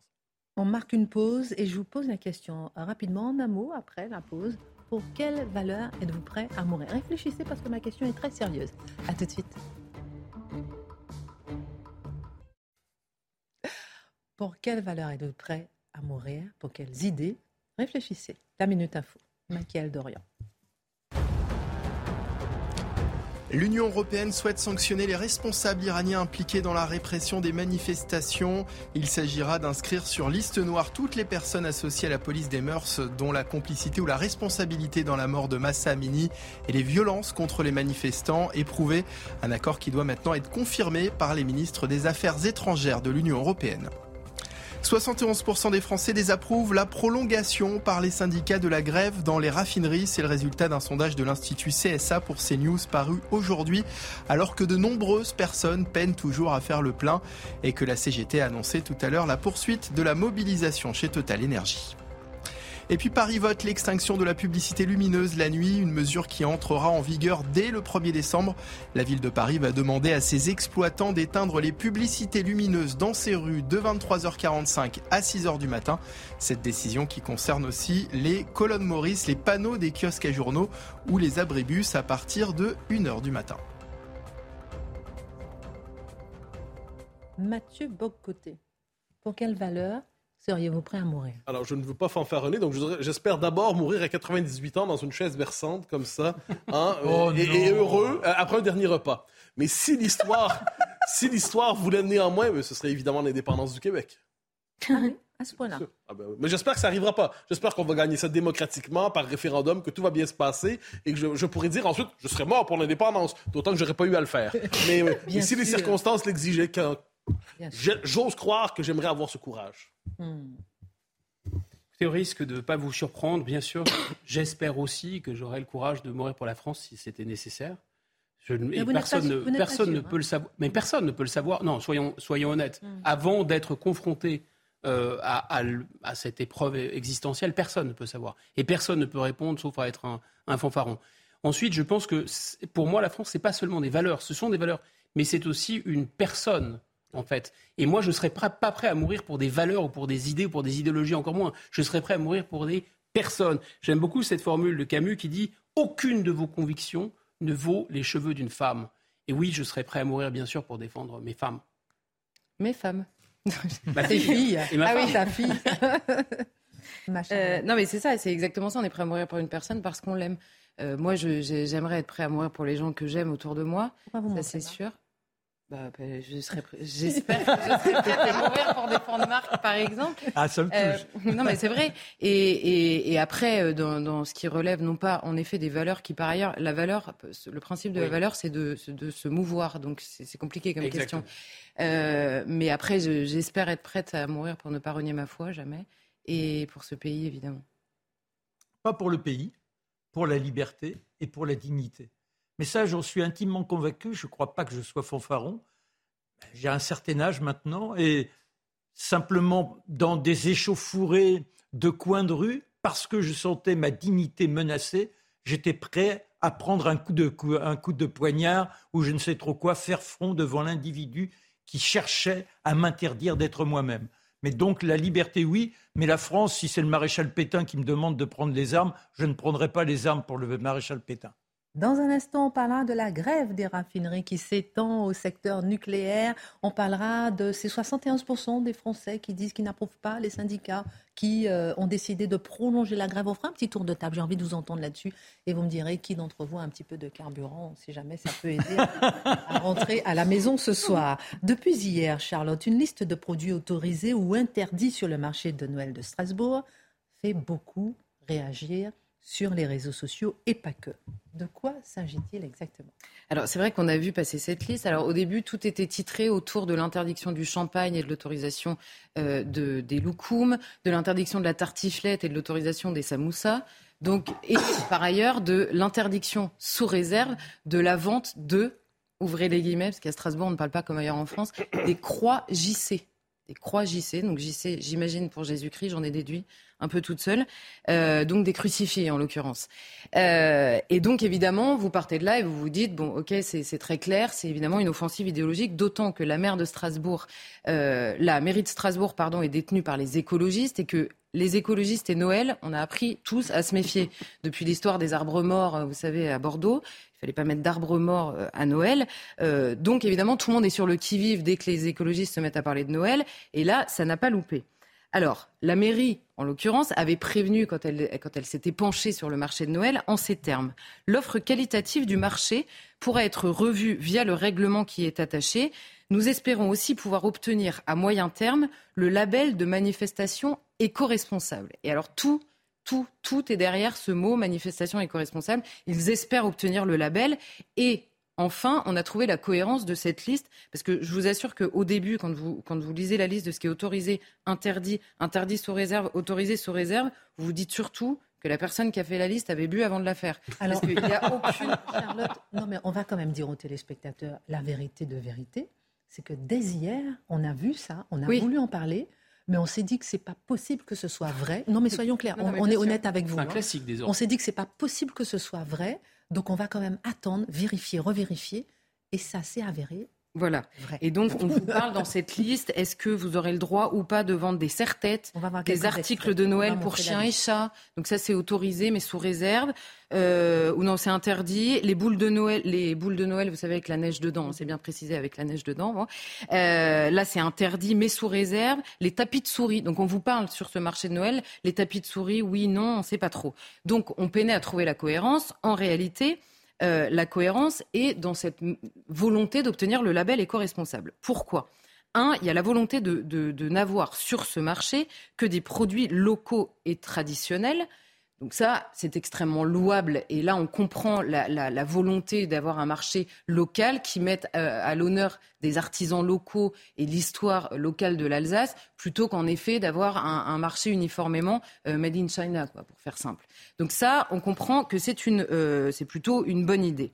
On marque une pause et je vous pose la question rapidement, en un mot, après la pause. Pour quelle valeur êtes-vous prêt à mourir? Réfléchissez parce que ma question est très sérieuse. A tout de suite. Pour quelle valeur êtes-vous prêt à mourir? Pour quelles idées? Réfléchissez. La Minute Info. Michael Dorian. L'Union européenne souhaite sanctionner les responsables iraniens impliqués dans la répression des manifestations. Il s'agira d'inscrire sur liste noire toutes les personnes associées à la police des mœurs dont la complicité ou la responsabilité dans la mort de Massa Amini et les violences contre les manifestants éprouvées. Un accord qui doit maintenant être confirmé par les ministres des Affaires étrangères de l'Union européenne. 71% des Français désapprouvent la prolongation par les syndicats de la grève dans les raffineries. C'est le résultat d'un sondage de l'Institut CSA pour CNews paru aujourd'hui, alors que de nombreuses personnes peinent toujours à faire le plein et que la CGT a annoncé tout à l'heure la poursuite de la mobilisation chez Total Energy. Et puis Paris vote l'extinction de la publicité lumineuse la nuit, une mesure qui entrera en vigueur dès le 1er décembre. La ville de Paris va demander à ses exploitants d'éteindre les publicités lumineuses dans ses rues de 23h45 à 6h du matin. Cette décision qui concerne aussi les colonnes Maurice, les panneaux des kiosques à journaux ou les abribus à partir de 1h du matin. Mathieu Boccoté, pour quelle valeur seriez-vous prêt à mourir? Alors, je ne veux pas fanfaronner, donc j'espère d'abord mourir à 98 ans dans une chaise versante comme ça, <laughs> hein, oh et, heureux euh, après un dernier repas. Mais si l'histoire, <laughs> si l'histoire voulait néanmoins, ce serait évidemment l'indépendance du Québec. Ah à ce point-là. Ah ben mais j'espère que ça n'arrivera pas. J'espère qu'on va gagner ça démocratiquement, par référendum, que tout va bien se passer et que je, pourrais dire ensuite, je serais mort pour l'indépendance, d'autant que j'aurais pas eu à le faire. <laughs> Mais, si les circonstances l'exigeaient, j'ose croire que j'aimerais avoir ce courage. Hmm. C'est au risque de ne pas vous surprendre, bien sûr. <coughs> J'espère aussi que j'aurai le courage de mourir pour la France si c'était nécessaire. personne, ne, personne ne peut le savoir. Mais personne ne peut le savoir. Non, soyons, soyons honnêtes. Hmm. Avant d'être confronté euh, à, cette épreuve existentielle, personne ne peut savoir. Et personne ne peut répondre sauf à être un, un fanfaron. Ensuite, je pense que pour moi, la France, ce n'est pas seulement des valeurs. Ce sont des valeurs, mais c'est aussi une personne en fait. Et moi, je ne serais pas prêt à mourir pour des valeurs ou pour des idées ou pour des idéologies, encore moins. Je serais prêt à mourir pour des personnes. J'aime beaucoup cette formule de Camus qui dit Aucune de vos convictions ne vaut les cheveux d'une femme. Et oui, je serais prêt à mourir, bien sûr, pour défendre mes femmes. Mes femmes. <laughs> Ma fille. Et ma ah oui, ta fille. <laughs> Euh, non, mais c'est ça, c'est exactement ça. On est prêt à mourir pour une personne parce qu'on l'aime. Euh, moi, j'aimerais être prêt à mourir pour les gens que j'aime autour de moi. ça, c'est sûr. Bah, bah, je serais, <laughs> j'espère que je serais prête à mourir pour défendre Marc, par exemple. Ah, ça me touche. Euh, <laughs> non, mais c'est vrai. Et, et, et après, euh, dans, dans, ce qui relève, non pas en effet des valeurs qui, par ailleurs, la valeur, le principe de la valeur, c'est de, de, se mouvoir. Donc, c'est compliqué comme question. Euh, mais après, j'espère être prête à mourir pour ne pas renier ma foi, jamais. Et pour ce pays, évidemment. Pas pour le pays, pour la liberté et pour la dignité. Mais ça, j'en suis intimement convaincu. Je ne crois pas que je sois fanfaron. J'ai un certain âge maintenant et simplement dans des échauffourées de coins de rue, parce que je sentais ma dignité menacée, j'étais prêt à prendre un coup, de, un coup de poignard ou je ne sais trop quoi, faire front devant l'individu qui cherchait à m'interdire d'être moi-même. Mais donc la liberté, oui, mais la France, si c'est le maréchal Pétain qui me demande de prendre les armes, je ne prendrai pas les armes pour le maréchal Pétain. Dans un instant, on parlera de la grève des raffineries qui s'étend au secteur nucléaire. On parlera de ces 71% des Français qui disent qu'ils n'approuvent pas les syndicats qui euh, ont décidé de prolonger la grève. On fera un petit tour de table. J'ai envie de vous entendre là-dessus et vous me direz qui d'entre vous a un petit peu de carburant, si jamais ça peut aider à rentrer à la maison ce soir. Depuis hier, Charlotte, une liste de produits autorisés ou interdits sur le marché de Noël de Strasbourg fait beaucoup réagir sur les réseaux sociaux et pas que. De quoi s'agit-il exactement? Alors c'est vrai qu'on a vu passer cette liste. Alors au début, tout était titré autour de l'interdiction du champagne et de l'autorisation euh, de, des loukoums, de l'interdiction de la tartiflette et de l'autorisation des samoussas. Donc, et par ailleurs de l'interdiction sous réserve de la vente de, ouvrez les guillemets, parce qu'à Strasbourg on ne parle pas comme ailleurs en France, des croix JC. Des croix JC, donc JC, j'imagine pour Jésus-Christ, j'en ai déduit un peu toute seule, euh, donc des crucifiés en l'occurrence. Euh, et donc évidemment, vous partez de là et vous vous dites, bon ok, c'est très clair, c'est évidemment une offensive idéologique, d'autant que la maire de Strasbourg, euh, la mairie de Strasbourg, pardon, est détenue par les écologistes et que les écologistes et Noël, on a appris tous à se méfier. Depuis l'histoire des arbres morts, vous savez, à Bordeaux, il fallait pas mettre d'arbres morts à Noël. donc évidemment, tout le monde est sur le qui-vive dès que les écologistes se mettent à parler de Noël. Et là, ça n'a pas loupé. Alors, la mairie, en l'occurrence, avait prévenu quand elle, quand elle s'était penchée sur le marché de Noël en ces termes. L'offre qualitative du marché pourra être revue via le règlement qui est attaché. Nous espérons aussi pouvoir obtenir à moyen terme le label de manifestation éco-responsable. Et alors tout, tout, tout est derrière ce mot manifestation éco-responsable. Ils espèrent obtenir le label et Enfin, on a trouvé la cohérence de cette liste, parce que je vous assure qu'au début, quand vous, quand vous lisez la liste de ce qui est autorisé, interdit, interdit sous réserve, autorisé sous réserve, vous vous dites surtout que la personne qui a fait la liste avait bu avant de la faire. Alors, il n'y a <laughs> aucune... Charlotte, non mais on va quand même dire aux téléspectateurs la vérité de vérité, c'est que dès hier, on a vu ça, on a voulu en parler, mais on s'est dit que c'est pas possible que ce soit vrai. Non mais soyons clairs, on, est honnête avec vous. C'est un hein. classique des On s'est dit que c'est pas possible que ce soit vrai donc on va quand même attendre, vérifier, revérifier. Et ça s'est avéré voilà. Et donc, on vous <laughs> parle dans cette liste, est-ce que vous aurez le droit ou pas de vendre des serre-têtes, des articles de Noël pour chiens et chats Donc ça, c'est autorisé, mais sous réserve. Euh, ou non, c'est interdit. Les boules de Noël, les boules de Noël, vous savez, avec la neige dedans, c'est bien précisé, avec la neige dedans. Euh, là, c'est interdit, mais sous réserve. Les tapis de souris. Donc, on vous parle sur ce marché de Noël. Les tapis de souris, oui, non, on ne sait pas trop. Donc, on peinait à trouver la cohérence. En réalité, euh, la cohérence est dans cette volonté d'obtenir le label éco-responsable. Pourquoi? Un, il y a la volonté de n'avoir sur ce marché que des produits locaux et traditionnels donc ça, c'est extrêmement louable. Et là, on comprend la, volonté d'avoir un marché local qui mette euh, à, l'honneur des artisans locaux et l'histoire locale de l'Alsace, plutôt qu'en effet d'avoir un, marché uniformément euh, made in China, quoi, pour faire simple. Donc ça, on comprend que c'est euh, c'est plutôt une bonne idée.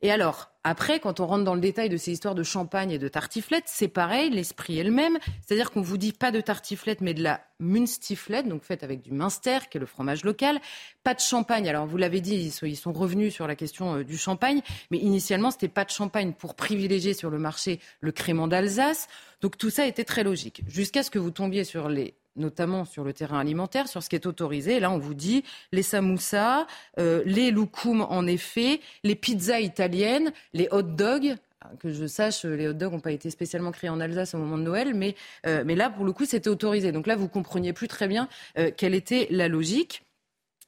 Et alors, après, quand on rentre dans le détail de ces histoires de champagne et de tartiflette, c'est pareil, l'esprit est le même. C'est-à-dire qu'on vous dit pas de tartiflette, mais de la munstiflette, donc faite avec du Munster, qui est le fromage local. Pas de champagne. Alors, vous l'avez dit, ils sont, revenus sur la question euh, du champagne, mais initialement, c'était pas de champagne pour privilégier sur le marché le crément d'Alsace. Donc, tout ça était très logique. Jusqu'à ce que vous tombiez sur les notamment sur le terrain alimentaire, sur ce qui est autorisé. là, on vous dit les samoussas, euh, les loukoums en effet, les pizzas italiennes, les hot dogs. Que je sache, les hot dogs n'ont pas été spécialement créés en Alsace au moment de Noël, mais, euh, mais là, pour le coup, c'était autorisé. Donc là, vous compreniez plus très bien euh, quelle était la logique.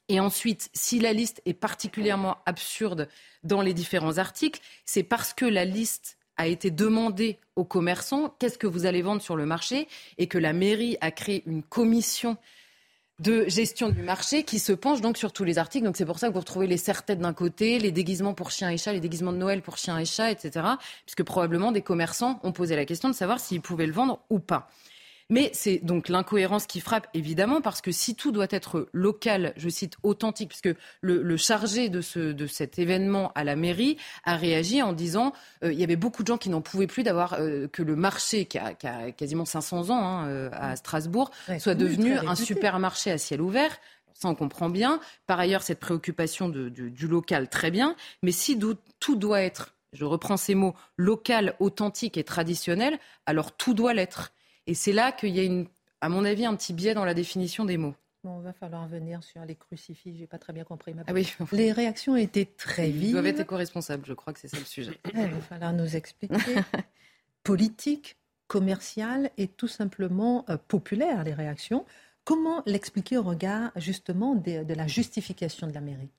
Et ensuite, si la liste est particulièrement absurde dans les différents articles, c'est parce que la liste a été demandé aux commerçants qu'est-ce que vous allez vendre sur le marché et que la mairie a créé une commission de gestion du marché qui se penche donc sur tous les articles. Donc c'est pour ça que vous retrouvez les serre-têtes d'un côté, les déguisements pour chiens et chats, les déguisements de Noël pour chiens et chats, etc. Puisque probablement des commerçants ont posé la question de savoir s'ils pouvaient le vendre ou pas. Mais c'est donc l'incohérence qui frappe, évidemment, parce que si tout doit être local, je cite authentique, puisque le, chargé de, ce, de cet événement à la mairie a réagi en disant euh, il y avait beaucoup de gens qui n'en pouvaient plus d'avoir euh, que le marché, qui a, quasiment 500 ans hein, euh, à Strasbourg, soit devenu un supermarché à ciel ouvert. Ça, on comprend bien. Par ailleurs, cette préoccupation du local, très bien. Mais si tout doit être, je reprends ces mots, local, authentique et traditionnel, alors tout doit l'être. Et c'est là qu'il y a, une, à mon avis, un petit biais dans la définition des mots. Bon, on va falloir venir sur les crucifix. J'ai pas très bien compris. Ma ah oui. Les réactions étaient très vives. Ils doivent être éco-responsables. Je crois que c'est ça le sujet. Il va falloir nous expliquer. <laughs> Politique, commerciale et tout simplement euh, populaire les réactions. Comment l'expliquer au regard justement de, de la justification de la mairie?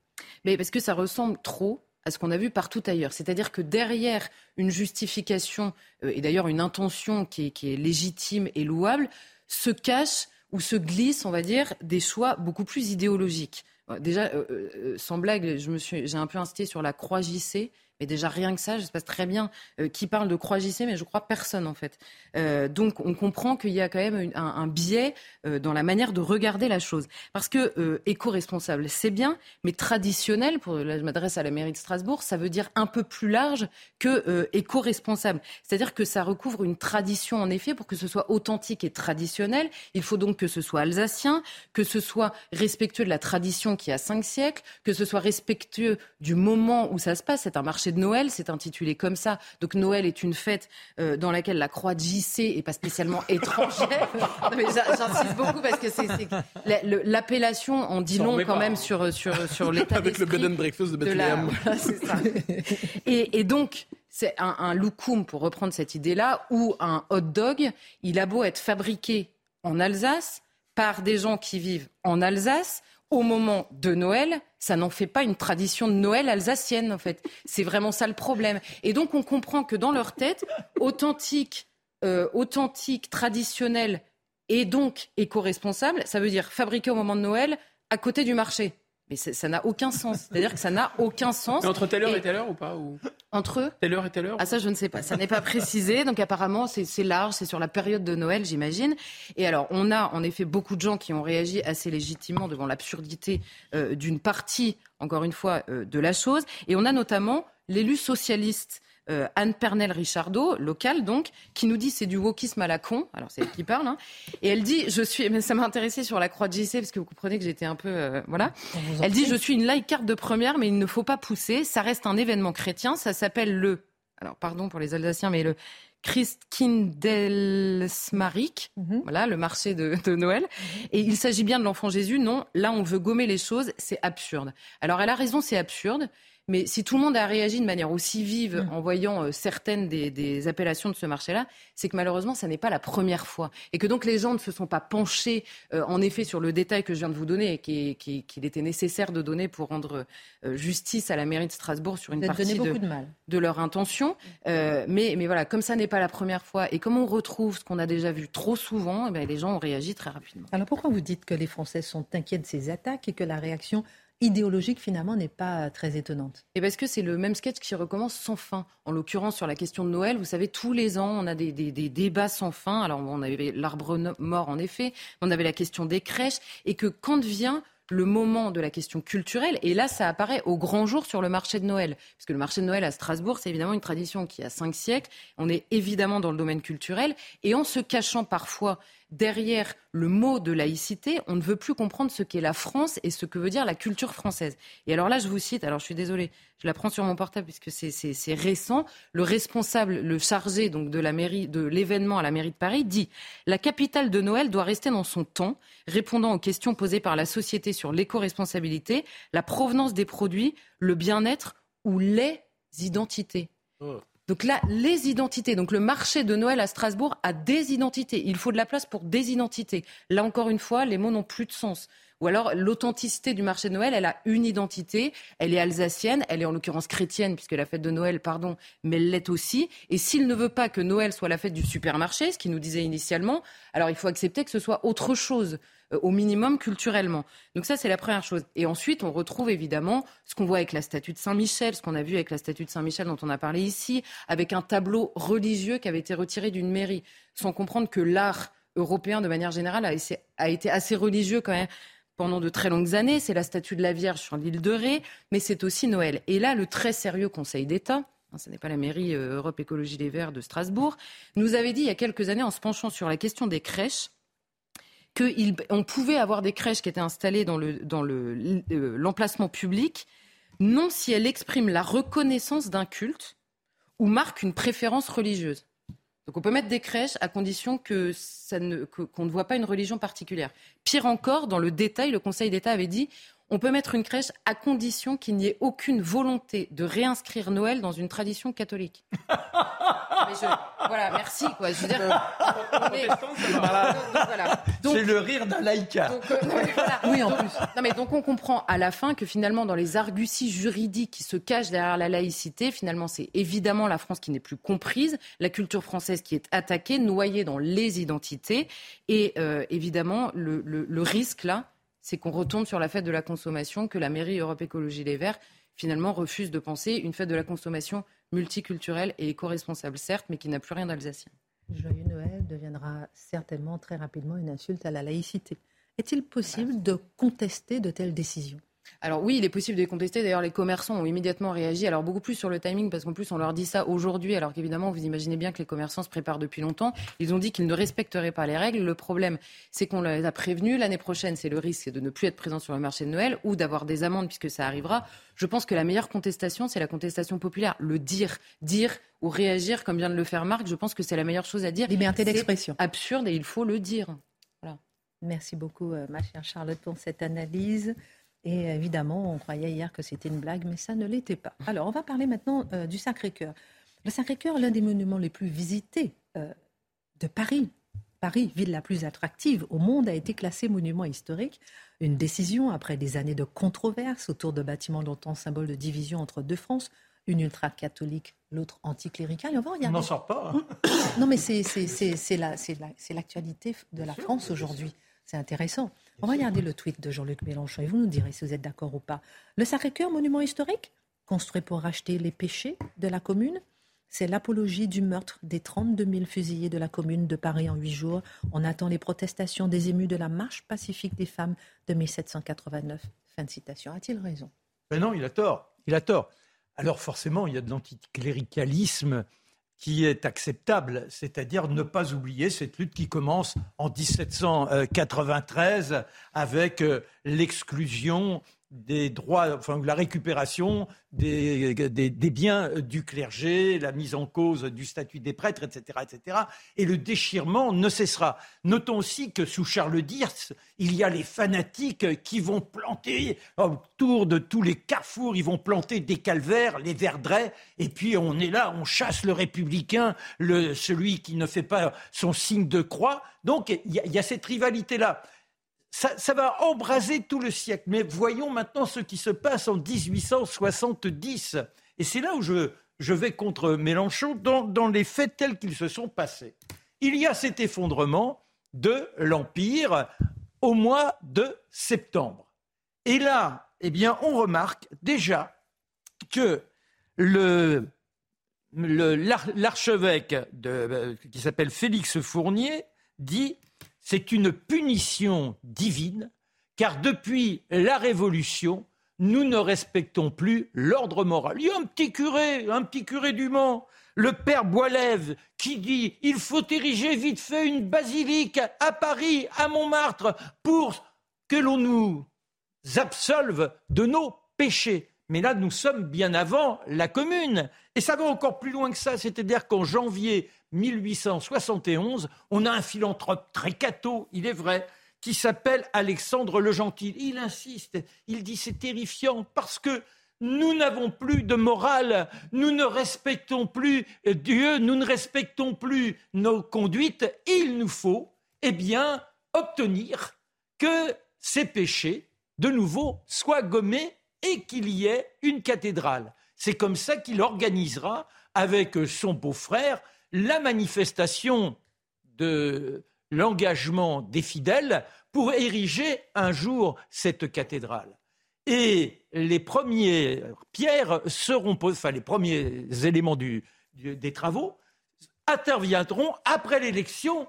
Mais parce que ça ressemble trop à ce qu'on a vu partout ailleurs. C'est-à-dire que derrière une justification, euh, et d'ailleurs une intention qui est, légitime et louable, se cache ou se glisse, on va dire, des choix beaucoup plus idéologiques. Déjà, euh, sans blague, j'ai un peu insisté sur la croix JC. Mais déjà, rien que ça, je sais pas très bien euh, qui parle de croix JC, mais je crois personne, en fait. Euh, donc, on comprend qu'il y a quand même un, biais euh, dans la manière de regarder la chose. Parce que éco-responsable, c'est bien, mais traditionnel, pour, là, je m'adresse à la mairie de Strasbourg, ça veut dire un peu plus large que éco-responsable. C'est-à-dire que ça recouvre une tradition, en effet, pour que ce soit authentique et traditionnel. Il faut donc que ce soit alsacien, que ce soit respectueux de la tradition qui a cinq siècles, que ce soit respectueux du moment où ça se passe. C'est un marché de Noël, c'est intitulé comme ça. Donc Noël est une fête euh, dans laquelle la croix de JC est pas spécialement <laughs> étrangère. J'insiste beaucoup parce que c'est l'appellation en dit long quand même sur sur sur l'état avec le bed and breakfast de Bethlehem. <laughs> et, et donc c'est un, un loukoum, pour reprendre cette idée-là, ou un hot dog, il a beau être fabriqué en Alsace par des gens qui vivent en Alsace, au moment de Noël, ça n'en fait pas une tradition de Noël alsacienne, en fait. C'est vraiment ça le problème. Et donc, on comprend que dans leur tête, authentique, euh, authentique, traditionnel et donc éco-responsable, ça veut dire fabriqué au moment de Noël à côté du marché. Mais ça n'a aucun sens. C'est-à-dire que ça n'a aucun sens. entre telle heure et, telle heure ou pas ou... Entre eux Telle heure et telle heure Ah ça, je ne sais pas. Ça n'est pas précisé. Donc apparemment, c'est large. C'est sur la période de Noël, j'imagine. Et alors, on a en effet beaucoup de gens qui ont réagi assez légitimement devant l'absurdité euh, d'une partie, encore une fois, euh, de la chose. Et on a notamment l'élu socialiste euh, Anne Pernel-Richardot, locale donc, qui nous dit c'est du wokisme à la con. Alors c'est elle qui parle. Hein. Et elle dit, je suis, mais ça m'a intéressé sur la croix de JC parce que vous comprenez que j'étais un peu, euh, voilà. Elle dit, je suis une like carte de première, mais il ne faut pas pousser. Ça reste un événement chrétien. Ça s'appelle le, alors pardon pour les Alsaciens, mais le Christkindelsmarik, mhm. voilà, le marché de, de Noël. Et il s'agit bien de l'enfant Jésus. Non, là, on veut gommer les choses. C'est absurde. Alors, elle a raison, c'est absurde. Mais si tout le monde a réagi de manière aussi vive mm. en voyant euh, certaines des, appellations de ce marché-là, c'est que malheureusement, ça n'est pas la première fois. Et que donc les gens ne se sont pas penchés, euh, en effet, sur le détail que je viens de vous donner et qu'il était nécessaire de donner pour rendre euh, justice à la mairie de Strasbourg sur une partie de, de, leur intention. mais, mais voilà, comme ça n'est pas la première fois et comme on retrouve ce qu'on a déjà vu trop souvent, eh les gens ont réagi très rapidement. Alors pourquoi vous dites que les Français sont inquiets de ces attaques et que la réaction idéologique finalement n'est pas très étonnante. Et parce que c'est le même sketch qui recommence sans fin. En l'occurrence sur la question de Noël, vous savez, tous les ans on a des, débats sans fin. Alors on avait l'arbre mort en effet, on avait la question des crèches, et que quand vient le moment de la question culturelle. Et là, ça apparaît au grand jour sur le marché de Noël. Parce que le marché de Noël à Strasbourg, c'est évidemment une tradition qui a cinq siècles. On est évidemment dans le domaine culturel. Et en se cachant parfois derrière le mot de laïcité, on ne veut plus comprendre ce qu'est la France et ce que veut dire la culture française. Et alors là, je vous cite, alors je suis désolée, je la prends sur mon portable puisque c'est récent, le responsable, le chargé donc de la mairie, de l'événement à la mairie de Paris dit La capitale de Noël doit rester dans son temps, répondant aux questions posées par la société sur l'éco-responsabilité, la provenance des produits, le bien-être ou les identités. Oh. Donc là, les identités. Donc le marché de Noël à Strasbourg a des identités. Il faut de la place pour des identités. Là encore une fois, les mots n'ont plus de sens. Ou alors l'authenticité du marché de Noël, elle a une identité, elle est alsacienne, elle est en l'occurrence chrétienne, puisque la fête de Noël, pardon, mais elle l'est aussi. Et s'il ne veut pas que Noël soit la fête du supermarché, ce qu'il nous disait initialement, alors il faut accepter que ce soit autre chose. Euh, au minimum culturellement. Donc ça, c'est la première chose. Et ensuite, on retrouve évidemment ce qu'on voit avec la statue de Saint-Michel, ce qu'on a vu avec la statue de Saint-Michel dont on a parlé ici, avec un tableau religieux qui avait été retiré d'une mairie, sans comprendre que l'art européen, de manière générale, a, été assez religieux quand même pendant de très longues années. C'est la statue de la Vierge sur l'île de Ré, mais c'est aussi Noël. Et là, le très sérieux Conseil d'État, hein, ce n'est pas la mairie euh, Europe Écologie Les Verts de Strasbourg, nous avait dit il y a quelques années, en se penchant sur la question des crèches, qu'on pouvait avoir des crèches qui étaient installées dans euh, l'emplacement public, non si elles expriment la reconnaissance d'un culte ou marquent une préférence religieuse. Donc on peut mettre des crèches à condition que ça ne, qu'on ne voit pas une religion particulière. Pire encore, dans le détail, le Conseil d'État avait dit on peut mettre une crèche à condition qu'il n'y ait aucune volonté de réinscrire Noël dans une tradition catholique. <laughs> voilà, merci. Quoi. Je veux dire, c'est le rire d'un laïca. Euh, oui, en plus. Non, mais donc on comprend à la fin que finalement, dans les arguties juridiques qui se cachent derrière la laïcité, finalement, c'est évidemment la France qui n'est plus comprise, la culture française qui est attaquée, noyée dans les identités, et euh, évidemment le, le risque là c'est qu'on retombe sur la fête de la consommation que la mairie Europe Écologie Les Verts finalement refuse de penser une fête de la consommation multiculturelle et éco-responsable, certes, mais qui n'a plus rien d'alsacien. Joyeux Noël deviendra certainement très rapidement une insulte à la laïcité. Est-il possible de contester de telles décisions? Alors oui, il est possible de les contester. D'ailleurs, les commerçants ont immédiatement réagi. Alors beaucoup plus sur le timing, parce qu'en plus, on leur dit ça aujourd'hui, alors qu'évidemment, vous imaginez bien que les commerçants se préparent depuis longtemps. Ils ont dit qu'ils ne respecteraient pas les règles. Le problème, c'est qu'on les a prévenus. L'année prochaine, c'est le risque de ne plus être présent sur le marché de Noël ou d'avoir des amendes, puisque ça arrivera. Je pense que la meilleure contestation, c'est la contestation populaire. Le dire, dire ou réagir, comme vient de le faire Marc, je pense que c'est la meilleure chose à dire. Liberté d'expression. Absurde et il faut le dire. Voilà. Merci beaucoup, euh, ma chère Charlotte, pour cette analyse. Et évidemment, on croyait hier que c'était une blague, mais ça ne l'était pas. Alors, on va parler maintenant euh, du Sacré-Cœur. Le Sacré-Cœur, l'un des monuments les plus visités euh, de Paris. Paris, ville la plus attractive au monde, a été classé monument historique. Une décision après des années de controverses autour de bâtiments longtemps symbole de division entre deux France, une ultra-catholique, l'autre anticléricale. On On n'en sort pas. Hein. non, mais c'est l'actualité de la France aujourd'hui. C'est intéressant. On va regarder le tweet de Jean-Luc Mélenchon et vous nous direz si vous êtes d'accord ou pas. Le Sacré-Cœur, monument historique, construit pour racheter les péchés de la commune, c'est l'apologie du meurtre des 32 000 fusillés de la commune de Paris en huit jours. On attend les protestations des émus de la marche pacifique des femmes de 1789. Fin de citation. A-t-il raison? Non, il a tort. Il a tort. Alors forcément, il y a de l'anticléricalisme qui est acceptable, c'est-à-dire ne pas oublier cette lutte qui commence en 1793 avec euh, l'exclusion des droits, enfin la récupération des, des, biens du clergé, la mise en cause du statut des prêtres, etc., etc. Et le déchirement ne cessera. Notons aussi que sous Charles X, il y a les fanatiques qui vont planter autour de tous les carrefours, ils vont planter des calvaires, les verdrets, et puis on est là, on chasse le républicain, le, celui qui ne fait pas son signe de croix. Donc il y a cette rivalité-là ça, va embraser tout le siècle. Mais voyons maintenant ce qui se passe en 1870. Et c'est là où je, vais contre Mélenchon dans, les faits tels qu'ils se sont passés. Il y a cet effondrement de l'Empire au mois de septembre. Et là, eh bien, on remarque déjà que l'archevêque qui s'appelle Félix Fournier dit c'est une punition divine, car depuis la Révolution, nous ne respectons plus l'ordre moral. Il y a un petit curé, un petit curé du Mans, le père Boilève, qui dit il faut ériger vite fait une basilique à Paris, à Montmartre, pour que l'on nous absolve de nos péchés. Mais là, nous sommes bien avant la commune. Et ça va encore plus loin que ça, c'est-à-dire qu'en janvier 1871, on a un philanthrope très cateau, il est vrai, qui s'appelle Alexandre le Gentil. Il insiste, il dit c'est terrifiant parce que nous n'avons plus de morale, nous ne respectons plus Dieu, nous ne respectons plus nos conduites, il nous faut, eh bien, obtenir que ces péchés, de nouveau, soient gommés et qu'il y ait une cathédrale. C'est comme ça qu'il organisera avec son beau-frère la manifestation de l'engagement des fidèles pour ériger un jour cette cathédrale. Et les premières pierres seront, enfin les premiers éléments des travaux interviendront après l'élection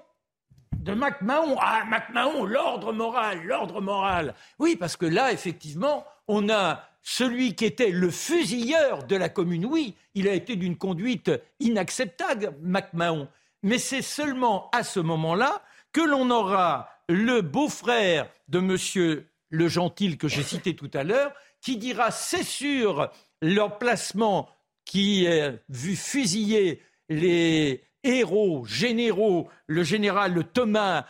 de MacMahon. Ah, MacMahon, l'ordre moral, l'ordre moral. Oui, parce que là, effectivement, on a celui qui était le fusilleur de la commune, oui, il a été d'une conduite inacceptable, MacMahon. Mais c'est seulement à ce moment-là que l'on aura le beau-frère de M. Le Gentil que j'ai cité tout à l'heure, qui dira c'est sûr l'emplacement qui a vu fusiller les héros, généraux, le général Thomas,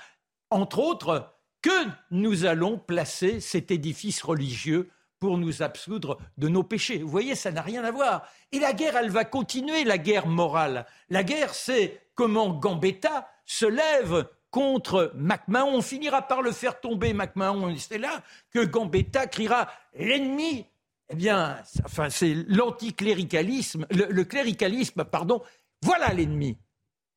entre autres, que nous allons placer cet édifice religieux pour nous absoudre de nos péchés. Vous voyez, ça n'a rien à voir. Et la guerre, elle va continuer, la guerre morale. La guerre, c'est comment Gambetta se lève contre MacMahon. On finira par le faire tomber, MacMahon. C'est là que Gambetta criera l'ennemi. Eh bien, enfin, c'est l'anticléricalisme, le, le cléricalisme, pardon. Voilà l'ennemi.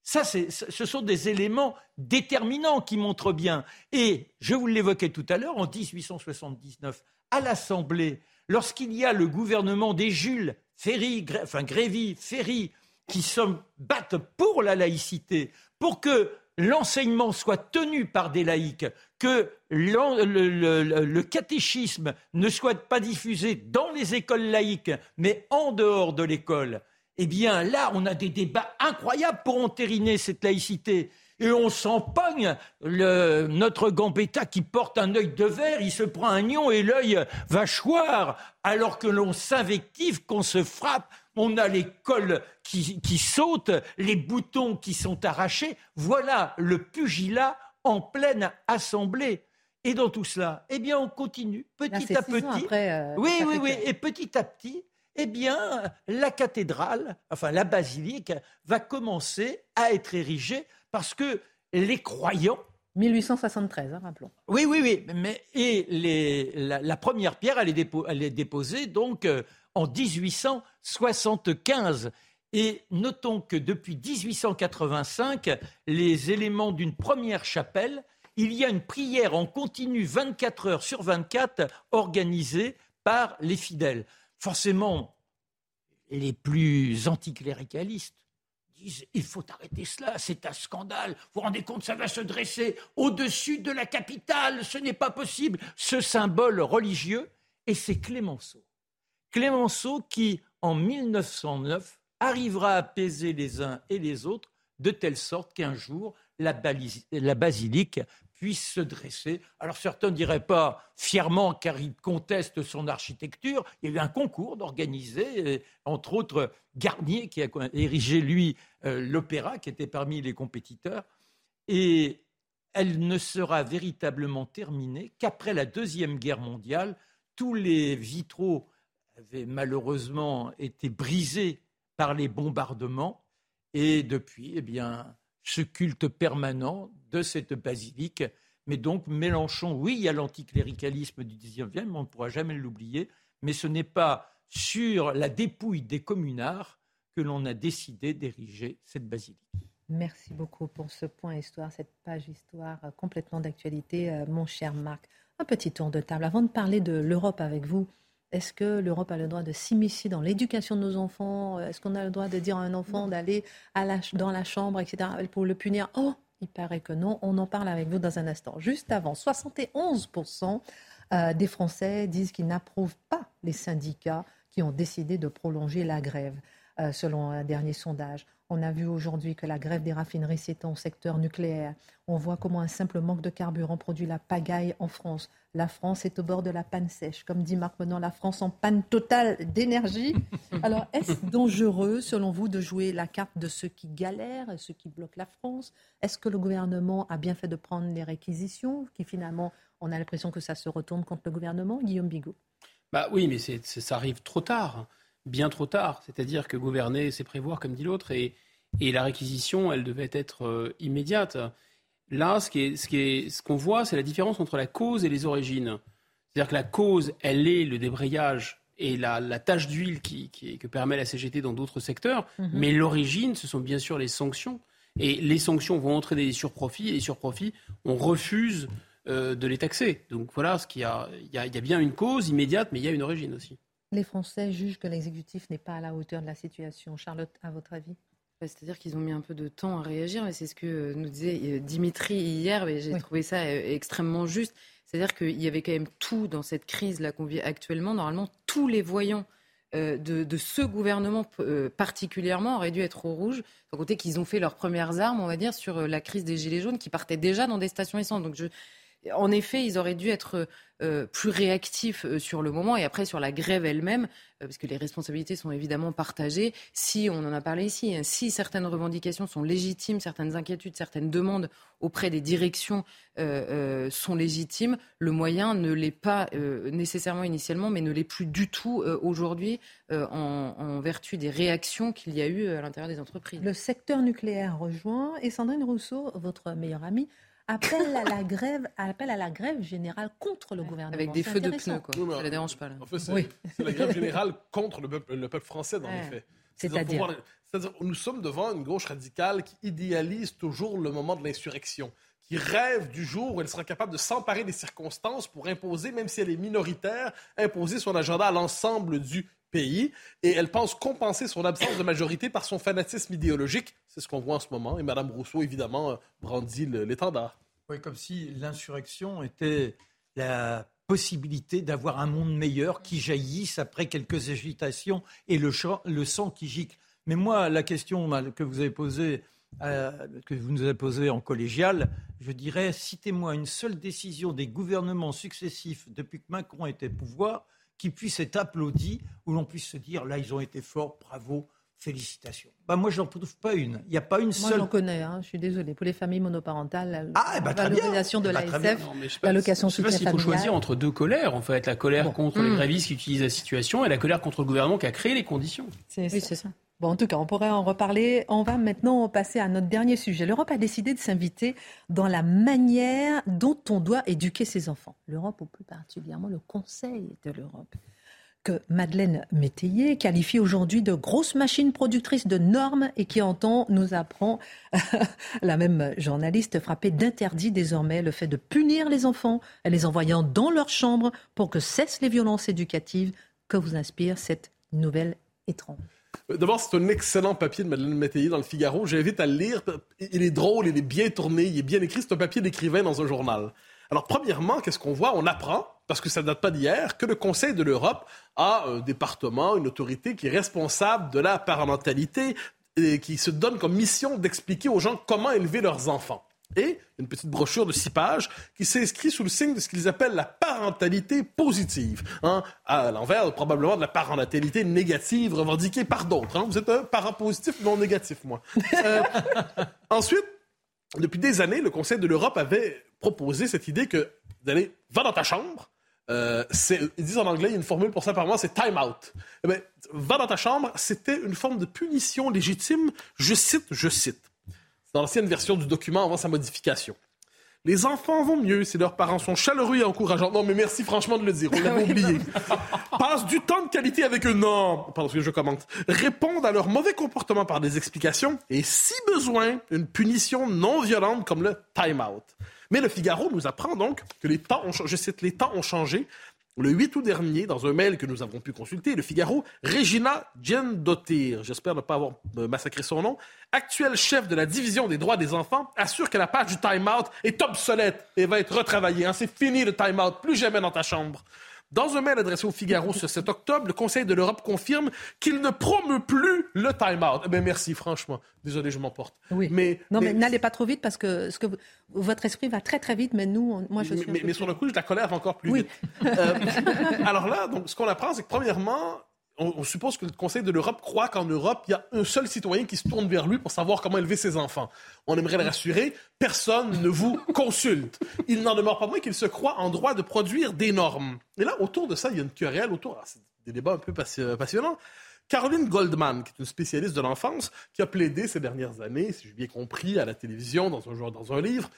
Ça, ce sont des éléments déterminants qui montrent bien. Et je vous l'évoquais tout à l'heure, en 1879, à l'Assemblée, lorsqu'il y a le gouvernement des Jules, Ferry, enfin Grévy, Ferry, qui se battent pour la laïcité, pour que l'enseignement soit tenu par des laïcs, que le, catéchisme ne soit pas diffusé dans les écoles laïques, mais en dehors de l'école, eh bien là, on a des débats incroyables pour entériner cette laïcité. Et on s'empogne, notre Gambetta qui porte un œil de verre, il se prend un nion et l'œil va choir, alors que l'on s'invective, qu'on se frappe, on a les cols qui, qui sautent, les boutons qui sont arrachés. Voilà le pugilat en pleine assemblée. Et dans tout cela, eh bien, on continue petit à petit. Euh, oui, oui, oui. Et petit à petit, eh bien, la cathédrale, enfin la basilique, va commencer à être érigée parce que les croyants 1873, hein, rappelons. Oui, oui, oui. Mais, et la, première pierre, elle est, déposée donc euh, en 1875. Et notons que depuis 1885, les éléments d'une première chapelle, il y a une prière en continu 24 heures sur 24 organisée par les fidèles forcément, les plus anticléricalistes disent il faut arrêter cela, c'est un scandale. Vous vous rendez compte, ça va se dresser au-dessus de la capitale, ce n'est pas possible. Ce symbole religieux, et c'est Clémenceau. Clémenceau qui, en 1909, arrivera à apaiser les uns et les autres de telle sorte qu'un jour, la, basilique puisse se dresser. Alors certains ne diraient pas fièrement car ils contestent son architecture. Il y a eu un concours d'organiser, euh, entre autres Garnier qui a érigé lui euh, l'opéra qui était parmi les compétiteurs. Et elle ne sera véritablement terminée qu'après la Deuxième Guerre mondiale. Tous les vitraux avaient malheureusement été brisés par les bombardements. Et depuis, eh bien, ce culte permanent de cette basilique. Mais donc Mélenchon, oui, il y a l'anticléricalisme du XIXe, on ne pourra jamais l'oublier, mais ce n'est pas sur la dépouille des communards que l'on a décidé d'ériger cette basilique. Merci beaucoup pour ce point histoire, cette page histoire complètement d'actualité, euh, mon cher Marc. Un petit tour de table avant de parler de l'Europe avec vous. Est-ce que l'Europe a le droit de s'immiscer dans l'éducation de nos enfants? Est-ce qu'on a le droit de dire à un enfant d'aller dans la chambre, etc., pour le punir? Oh, il paraît que non. On en parle avec vous dans un instant. Juste avant, 71% euh, des Français disent qu'ils n'approuvent pas les syndicats qui ont décidé de prolonger la grève, selon un dernier sondage. On a vu aujourd'hui que la grève des raffineries s'étend au secteur nucléaire. On voit comment un simple manque de carburant produit la pagaille en France. La France est au bord de la panne sèche. Comme dit Marc Menon, la France en panne totale d'énergie. <laughs> Alors, est-ce dangereux, selon vous, de jouer la carte de ceux qui galèrent et ceux qui bloquent la France? Est-ce que le gouvernement a bien fait de prendre les réquisitions, qui finalement, on a l'impression que ça se retourne contre le gouvernement? Guillaume Bigot bah Oui, mais ça arrive trop tard bien trop tard. C'est-à-dire que gouverner, c'est prévoir, comme dit l'autre, et, la réquisition, elle devait être euh, immédiate. Là, ce qu'on ce ce qu'on voit, c'est la différence entre la cause et les origines. C'est-à-dire que la cause, elle est le débrayage et la, la tâche d'huile qui, que permet la CGT dans d'autres secteurs, mhm. mais l'origine, ce sont bien sûr les sanctions. Et les sanctions vont entraîner des surprofits, et les surprofits, on refuse euh, de les taxer. Donc voilà, ce qu'il il y a bien une cause immédiate, mais il y a une origine aussi les Français jugent que l'exécutif n'est pas à la hauteur de la situation. Charlotte, à votre avis? C'est-à-dire qu'ils ont mis un peu de temps à réagir, mais c'est ce que nous disait euh, Dimitri hier, et j'ai trouvé ça euh, extrêmement juste. C'est-à-dire qu'il y avait quand même tout dans cette crise-là qu'on vit actuellement. Normalement, tous les voyants euh, de, ce gouvernement particulièrement auraient dû être au rouge, sans compter qu'ils ont fait leurs premières armes, on va dire, sur la crise des Gilets jaunes qui partaient déjà dans des stations essence. Donc je, en effet, ils auraient dû être euh, plus réactifs euh, sur le moment et après sur la grève elle-même, euh, parce que les responsabilités sont évidemment partagées. Si, on en a parlé ici, hein, si certaines revendications sont légitimes, certaines inquiétudes, certaines demandes auprès des directions sont légitimes, le moyen ne l'est pas nécessairement initialement, mais ne l'est plus du tout aujourd'hui en, en, vertu des réactions qu'il y a eu à l'intérieur des entreprises. Le secteur nucléaire rejoint et Sandrine Rousseau, votre meilleure amie, appelle à la <laughs> grève, appelle à la grève générale contre le gouvernement. Avec des feux de pneus, quoi. ça ne la dérange pas. Là. En fait, c'est la grève <laughs> générale contre le peuple, français, dans les faits. C'est-à-dire C'est-à-dire, nous sommes devant une gauche radicale qui idéalise toujours le moment de l'insurrection, qui rêve du jour où elle sera capable de s'emparer des circonstances pour imposer, même si elle est minoritaire, imposer son agenda à l'ensemble du pays. Et elle pense compenser son absence de majorité par son fanatisme idéologique. C'est ce qu'on voit en ce moment. Et Mme Rousseau, évidemment, brandit l'étendard. Oui, comme si l'insurrection était la possibilité d'avoir un monde meilleur qui jaillisse après quelques agitations et le, le sang qui gicle. Mais moi, la question que vous avez posée, euh, que vous nous avez posée en collégial, je dirais, citez-moi une seule décision des gouvernements successifs depuis que Macron était au pouvoir qui puisse être applaudi, où l'on puisse se dire là, ils ont été forts, bravo, félicitations. Bah, moi, je n'en trouve pas une. Il n'y a pas une seule. Moi, j'en connais, hein, je suis désolée. Pour les familles monoparentales, la ah, eh ben, valorisation de bah, l'ASF, l'allocation soutien familial. Il faut choisir entre deux colères, en fait. La colère contre les hmm. grévistes qui utilisent la situation et la colère contre le gouvernement qui a créé les conditions. Oui, c'est ça. Bon, en tout cas, on pourrait en reparler. On va maintenant passer à notre dernier sujet. L'Europe a décidé de s'inviter dans la manière dont on doit éduquer ses enfants. L'Europe, ou plus particulièrement le Conseil de l'Europe que Madeleine Métayer qualifie aujourd'hui de grosse machine productrice de normes et qui entend, nous apprend <laughs> la même journaliste, frapper d'interdit désormais le fait de punir les enfants en les envoyant dans leur chambre pour que cessent les violences éducatives. Que vous inspire cette nouvelle étrange? D'abord, c'est un excellent papier de Madeleine Métayer dans le Figaro. J'invite à le lire. Il est drôle, il est bien tourné, il est bien écrit. C'est un papier d'écrivain dans un journal. Alors, premièrement, qu'est-ce qu'on voit? On apprend, parce que ça ne date pas d'hier, que le Conseil de l'Europe a un département, une autorité qui est responsable de la parentalité et qui se donne comme mission d'expliquer aux gens comment élever leurs enfants et une petite brochure de six pages qui s'inscrit sous le signe de ce qu'ils appellent la parentalité positive, hein, à l'envers probablement de la parentalité négative revendiquée par d'autres. Hein. Vous êtes un parent positif, non négatif, moi. Euh, <laughs> ensuite, depuis des années, le Conseil de l'Europe avait proposé cette idée que d'aller va dans ta chambre. Euh, ils disent en anglais, il y a une formule pour ça par c'est time out. Eh bien, va dans ta chambre, c'était une forme de punition légitime. Je cite, je cite. Dans l'ancienne version du document avant sa modification. Les enfants vont mieux si leurs parents sont chaleureux et encourageants. Non, mais merci franchement de le dire, on l'avait <laughs> oublié. Passent du temps de qualité avec eux. Non, pardon, que je commente. Répondent à leur mauvais comportement par des explications et, si besoin, une punition non violente comme le time-out. Mais le Figaro nous apprend donc que les temps ont, je cite, les temps ont changé. Le 8 août dernier, dans un mail que nous avons pu consulter, le Figaro, Regina Djendotir, j'espère ne pas avoir euh, massacré son nom, actuelle chef de la division des droits des enfants, assure que la page du time-out est obsolète et va être retravaillée. Hein. C'est fini le time-out, plus jamais dans ta chambre. Dans un mail adressé au Figaro ce 7 octobre, le Conseil de l'Europe confirme qu'il ne promeut plus le time-out. Eh bien, merci, franchement. Désolé, je m'emporte. Oui. Mais, non, mais, n'allez pas trop vite parce que, ce que votre esprit va très, très vite, mais nous, moi, je suis. Mais, mais sur le coup, je la colère encore plus vite. Euh, <laughs> alors là, donc, ce qu'on apprend, c'est que, premièrement, on, suppose que le Conseil de l'Europe croit qu'en Europe, il y a un seul citoyen qui se tourne vers lui pour savoir comment élever ses enfants. On aimerait le rassurer, personne ne vous consulte. Il n'en demeure pas moins qu'il se croit en droit de produire des normes. Et là, autour de ça, il y a une querelle autour. Ah, c'est des débats un peu passionnants. Caroline Goldman, qui est une spécialiste de l'enfance, qui a plaidé ces dernières années, si j'ai bien compris, à la télévision, dans un, dans un livre,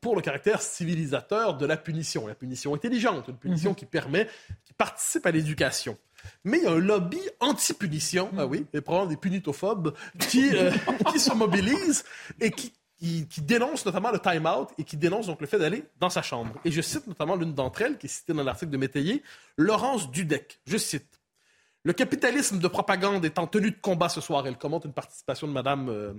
pour le caractère civilisateur de la punition. La punition intelligente, une punition mhm. qui permet, qui participe à l'éducation. Mais il y a un lobby anti-punition, ah oui, et probablement des punitophobes, qui, euh, <laughs> qui se mobilisent et qui, qui, qui dénoncent notamment le time-out et qui dénoncent donc le fait d'aller dans sa chambre. Et je cite notamment l'une d'entre elles, qui est citée dans l'article de Métayer, Laurence Dudek. Je cite. Le capitalisme de propagande est en tenue de combat ce soir. Elle commente une participation de Madame euh,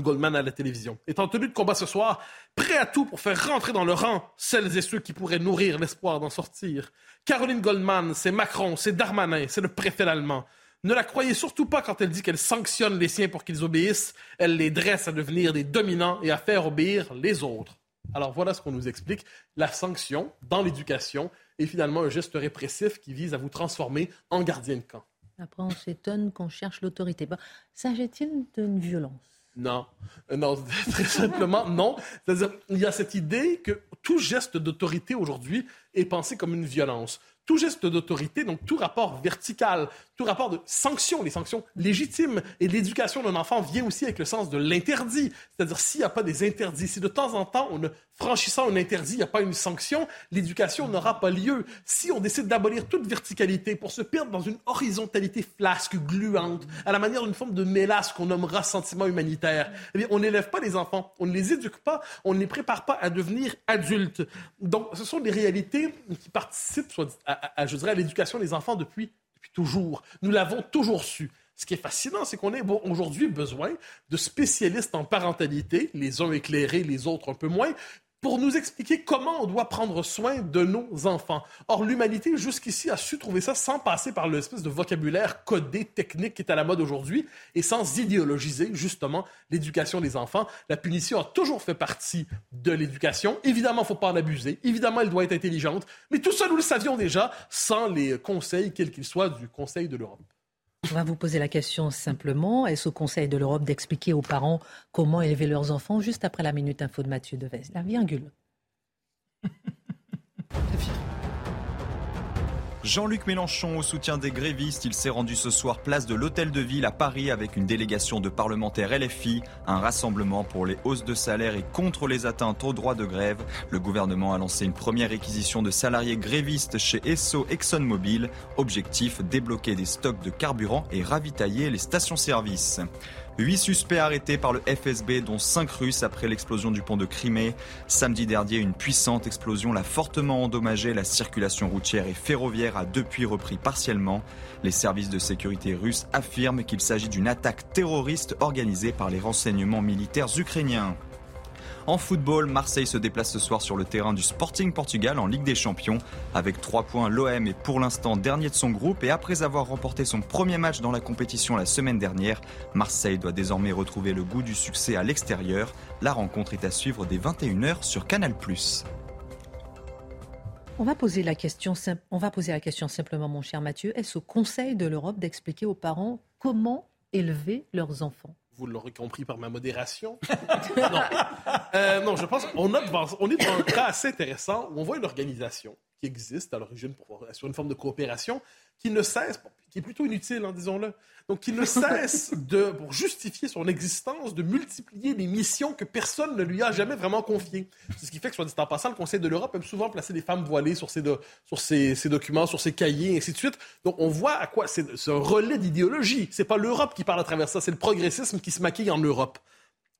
Goldman à la télévision. Est en tenue de combat ce soir, prêt à tout pour faire rentrer dans le rang celles et ceux qui pourraient nourrir l'espoir d'en sortir. Caroline Goldman, c'est Macron, c'est Darmanin, c'est le préfet allemand. Ne la croyez surtout pas quand elle dit qu'elle sanctionne les siens pour qu'ils obéissent. Elle les dresse à devenir des dominants et à faire obéir les autres. Alors voilà ce qu'on nous explique. La sanction dans l'éducation est finalement un geste répressif qui vise à vous transformer en gardien de camp. Après, on s'étonne qu'on cherche l'autorité. S'agit-il d'une violence? Non, euh, non, <laughs> très simplement non. C'est-à-dire, il y a cette idée que tout geste d'autorité aujourd'hui est pensé comme une violence tout geste d'autorité, donc tout rapport vertical, tout rapport de sanction, les sanctions légitimes et l'éducation d'un enfant vient aussi avec le sens de l'interdit. C'est-à-dire s'il n'y a pas des interdits, si de temps en temps, on franchissant un interdit, il n'y a pas une sanction, l'éducation n'aura pas lieu. Si on décide d'abolir toute verticalité pour se perdre dans une horizontalité flasque, gluante, à la manière d'une forme de mélasse qu'on nommera sentiment humanitaire, eh bien, on n'élève pas les enfants, on ne les éduque pas, on ne les prépare pas à devenir adultes. Donc, ce sont des réalités qui participent, soit à, je dirais, à l'éducation des enfants depuis, depuis toujours. Nous l'avons toujours su. Ce qui est fascinant, c'est qu'on a aujourd'hui besoin de spécialistes en parentalité, les uns éclairés, les autres un peu moins, pour nous expliquer comment on doit prendre soin de nos enfants. Or, l'humanité, jusqu'ici, a su trouver ça sans passer par l'espèce de vocabulaire codé, technique qui est à la mode aujourd'hui, et sans idéologiser, justement, l'éducation des enfants. La punition a toujours fait partie de l'éducation. Évidemment, il ne faut pas en abuser. Évidemment, elle doit être intelligente. Mais tout ça, nous le savions déjà, sans les conseils, quels qu'ils soient, du Conseil de l'Europe. On va vous poser la question simplement. Est-ce au Conseil de l'Europe d'expliquer aux parents comment élever leurs enfants juste après la minute info de Mathieu Devez? La virgule. Jean-Luc Mélenchon au soutien des grévistes, il s'est rendu ce soir place de l'Hôtel de Ville à Paris avec une délégation de parlementaires LFI, un rassemblement pour les hausses de salaire et contre les atteintes aux droits de grève. Le gouvernement a lancé une première réquisition de salariés grévistes chez Esso ExxonMobil. Objectif débloquer des stocks de carburant et ravitailler les stations-service. Huit suspects arrêtés par le FSB, dont cinq Russes après l'explosion du pont de Crimée. Samedi dernier, une puissante explosion l'a fortement endommagé. La circulation routière et ferroviaire a depuis repris partiellement. Les services de sécurité russes affirment qu'il s'agit d'une attaque terroriste organisée par les renseignements militaires ukrainiens. En football, Marseille se déplace ce soir sur le terrain du Sporting Portugal en Ligue des Champions. Avec 3 points, l'OM est pour l'instant dernier de son groupe et après avoir remporté son premier match dans la compétition la semaine dernière, Marseille doit désormais retrouver le goût du succès à l'extérieur. La rencontre est à suivre dès 21h sur Canal+. On va, poser la question, on va poser la question simplement, mon cher Mathieu. Est-ce au Conseil de l'Europe d'expliquer aux parents comment élever leurs enfants? Vous l'aurez compris par ma modération. <laughs> non. Euh, non, je pense qu'on on est dans un cas assez intéressant où on voit une organisation qui existe à l'origine pour sur une forme de coopération qui ne cesse, qui est plutôt inutile, hein, disons-le, donc qui ne <laughs> cesse de, pour justifier son existence, de multiplier des missions que personne ne lui a jamais vraiment confiées. C'est ce qui fait que, soit dit en passant, le Conseil de l'Europe aime souvent placer des femmes voilées sur ses, sur ses, documents, sur ses cahiers, et ainsi de suite. Donc on voit à quoi c'est un relais d'idéologie. C'est pas l'Europe qui parle à travers ça, c'est le progressisme qui se maquille en Europe.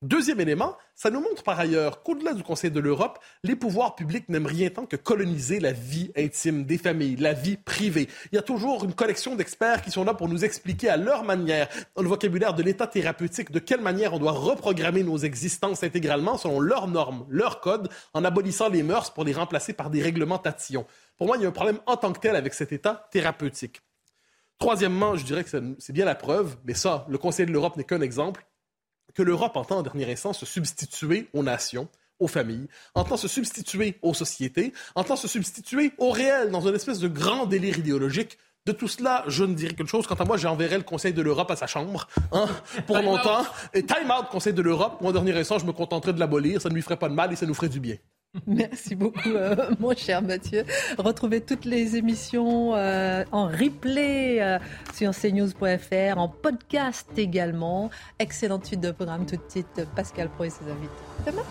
Deuxième élément, ça nous montre par ailleurs qu'au-delà du Conseil de l'Europe, les pouvoirs publics n'aiment rien tant que coloniser la vie intime des familles, la vie privée. Il y a toujours une collection d'experts qui sont là pour nous expliquer à leur manière, dans le vocabulaire de l'état thérapeutique, de quelle manière on doit reprogrammer nos existences intégralement selon leurs normes, leurs codes, en abolissant les mœurs pour les remplacer par des réglementations. Pour moi, il y a un problème en tant que tel avec cet état thérapeutique. Troisièmement, je dirais que c'est bien la preuve, mais ça, le Conseil de l'Europe n'est qu'un exemple que l'Europe entend en dernier instance se substituer aux nations, aux familles, entend se substituer aux sociétés, entend se substituer au réel dans une espèce de grand délire idéologique. De tout cela, je ne dirais qu'une chose. Quant à moi, j'enverrai le Conseil de l'Europe à sa chambre hein, pour longtemps. Et time out, Conseil de l'Europe. Moi, en dernier instant, je me contenterai de l'abolir. Ça ne lui ferait pas de mal et ça nous ferait du bien. <laughs> Merci beaucoup, euh, <laughs> mon cher Mathieu. Retrouvez toutes les émissions euh, en replay euh, sur cnews.fr, en podcast également. Excellente suite de programme tout de suite. Pascal Pro et ses invités. Demain.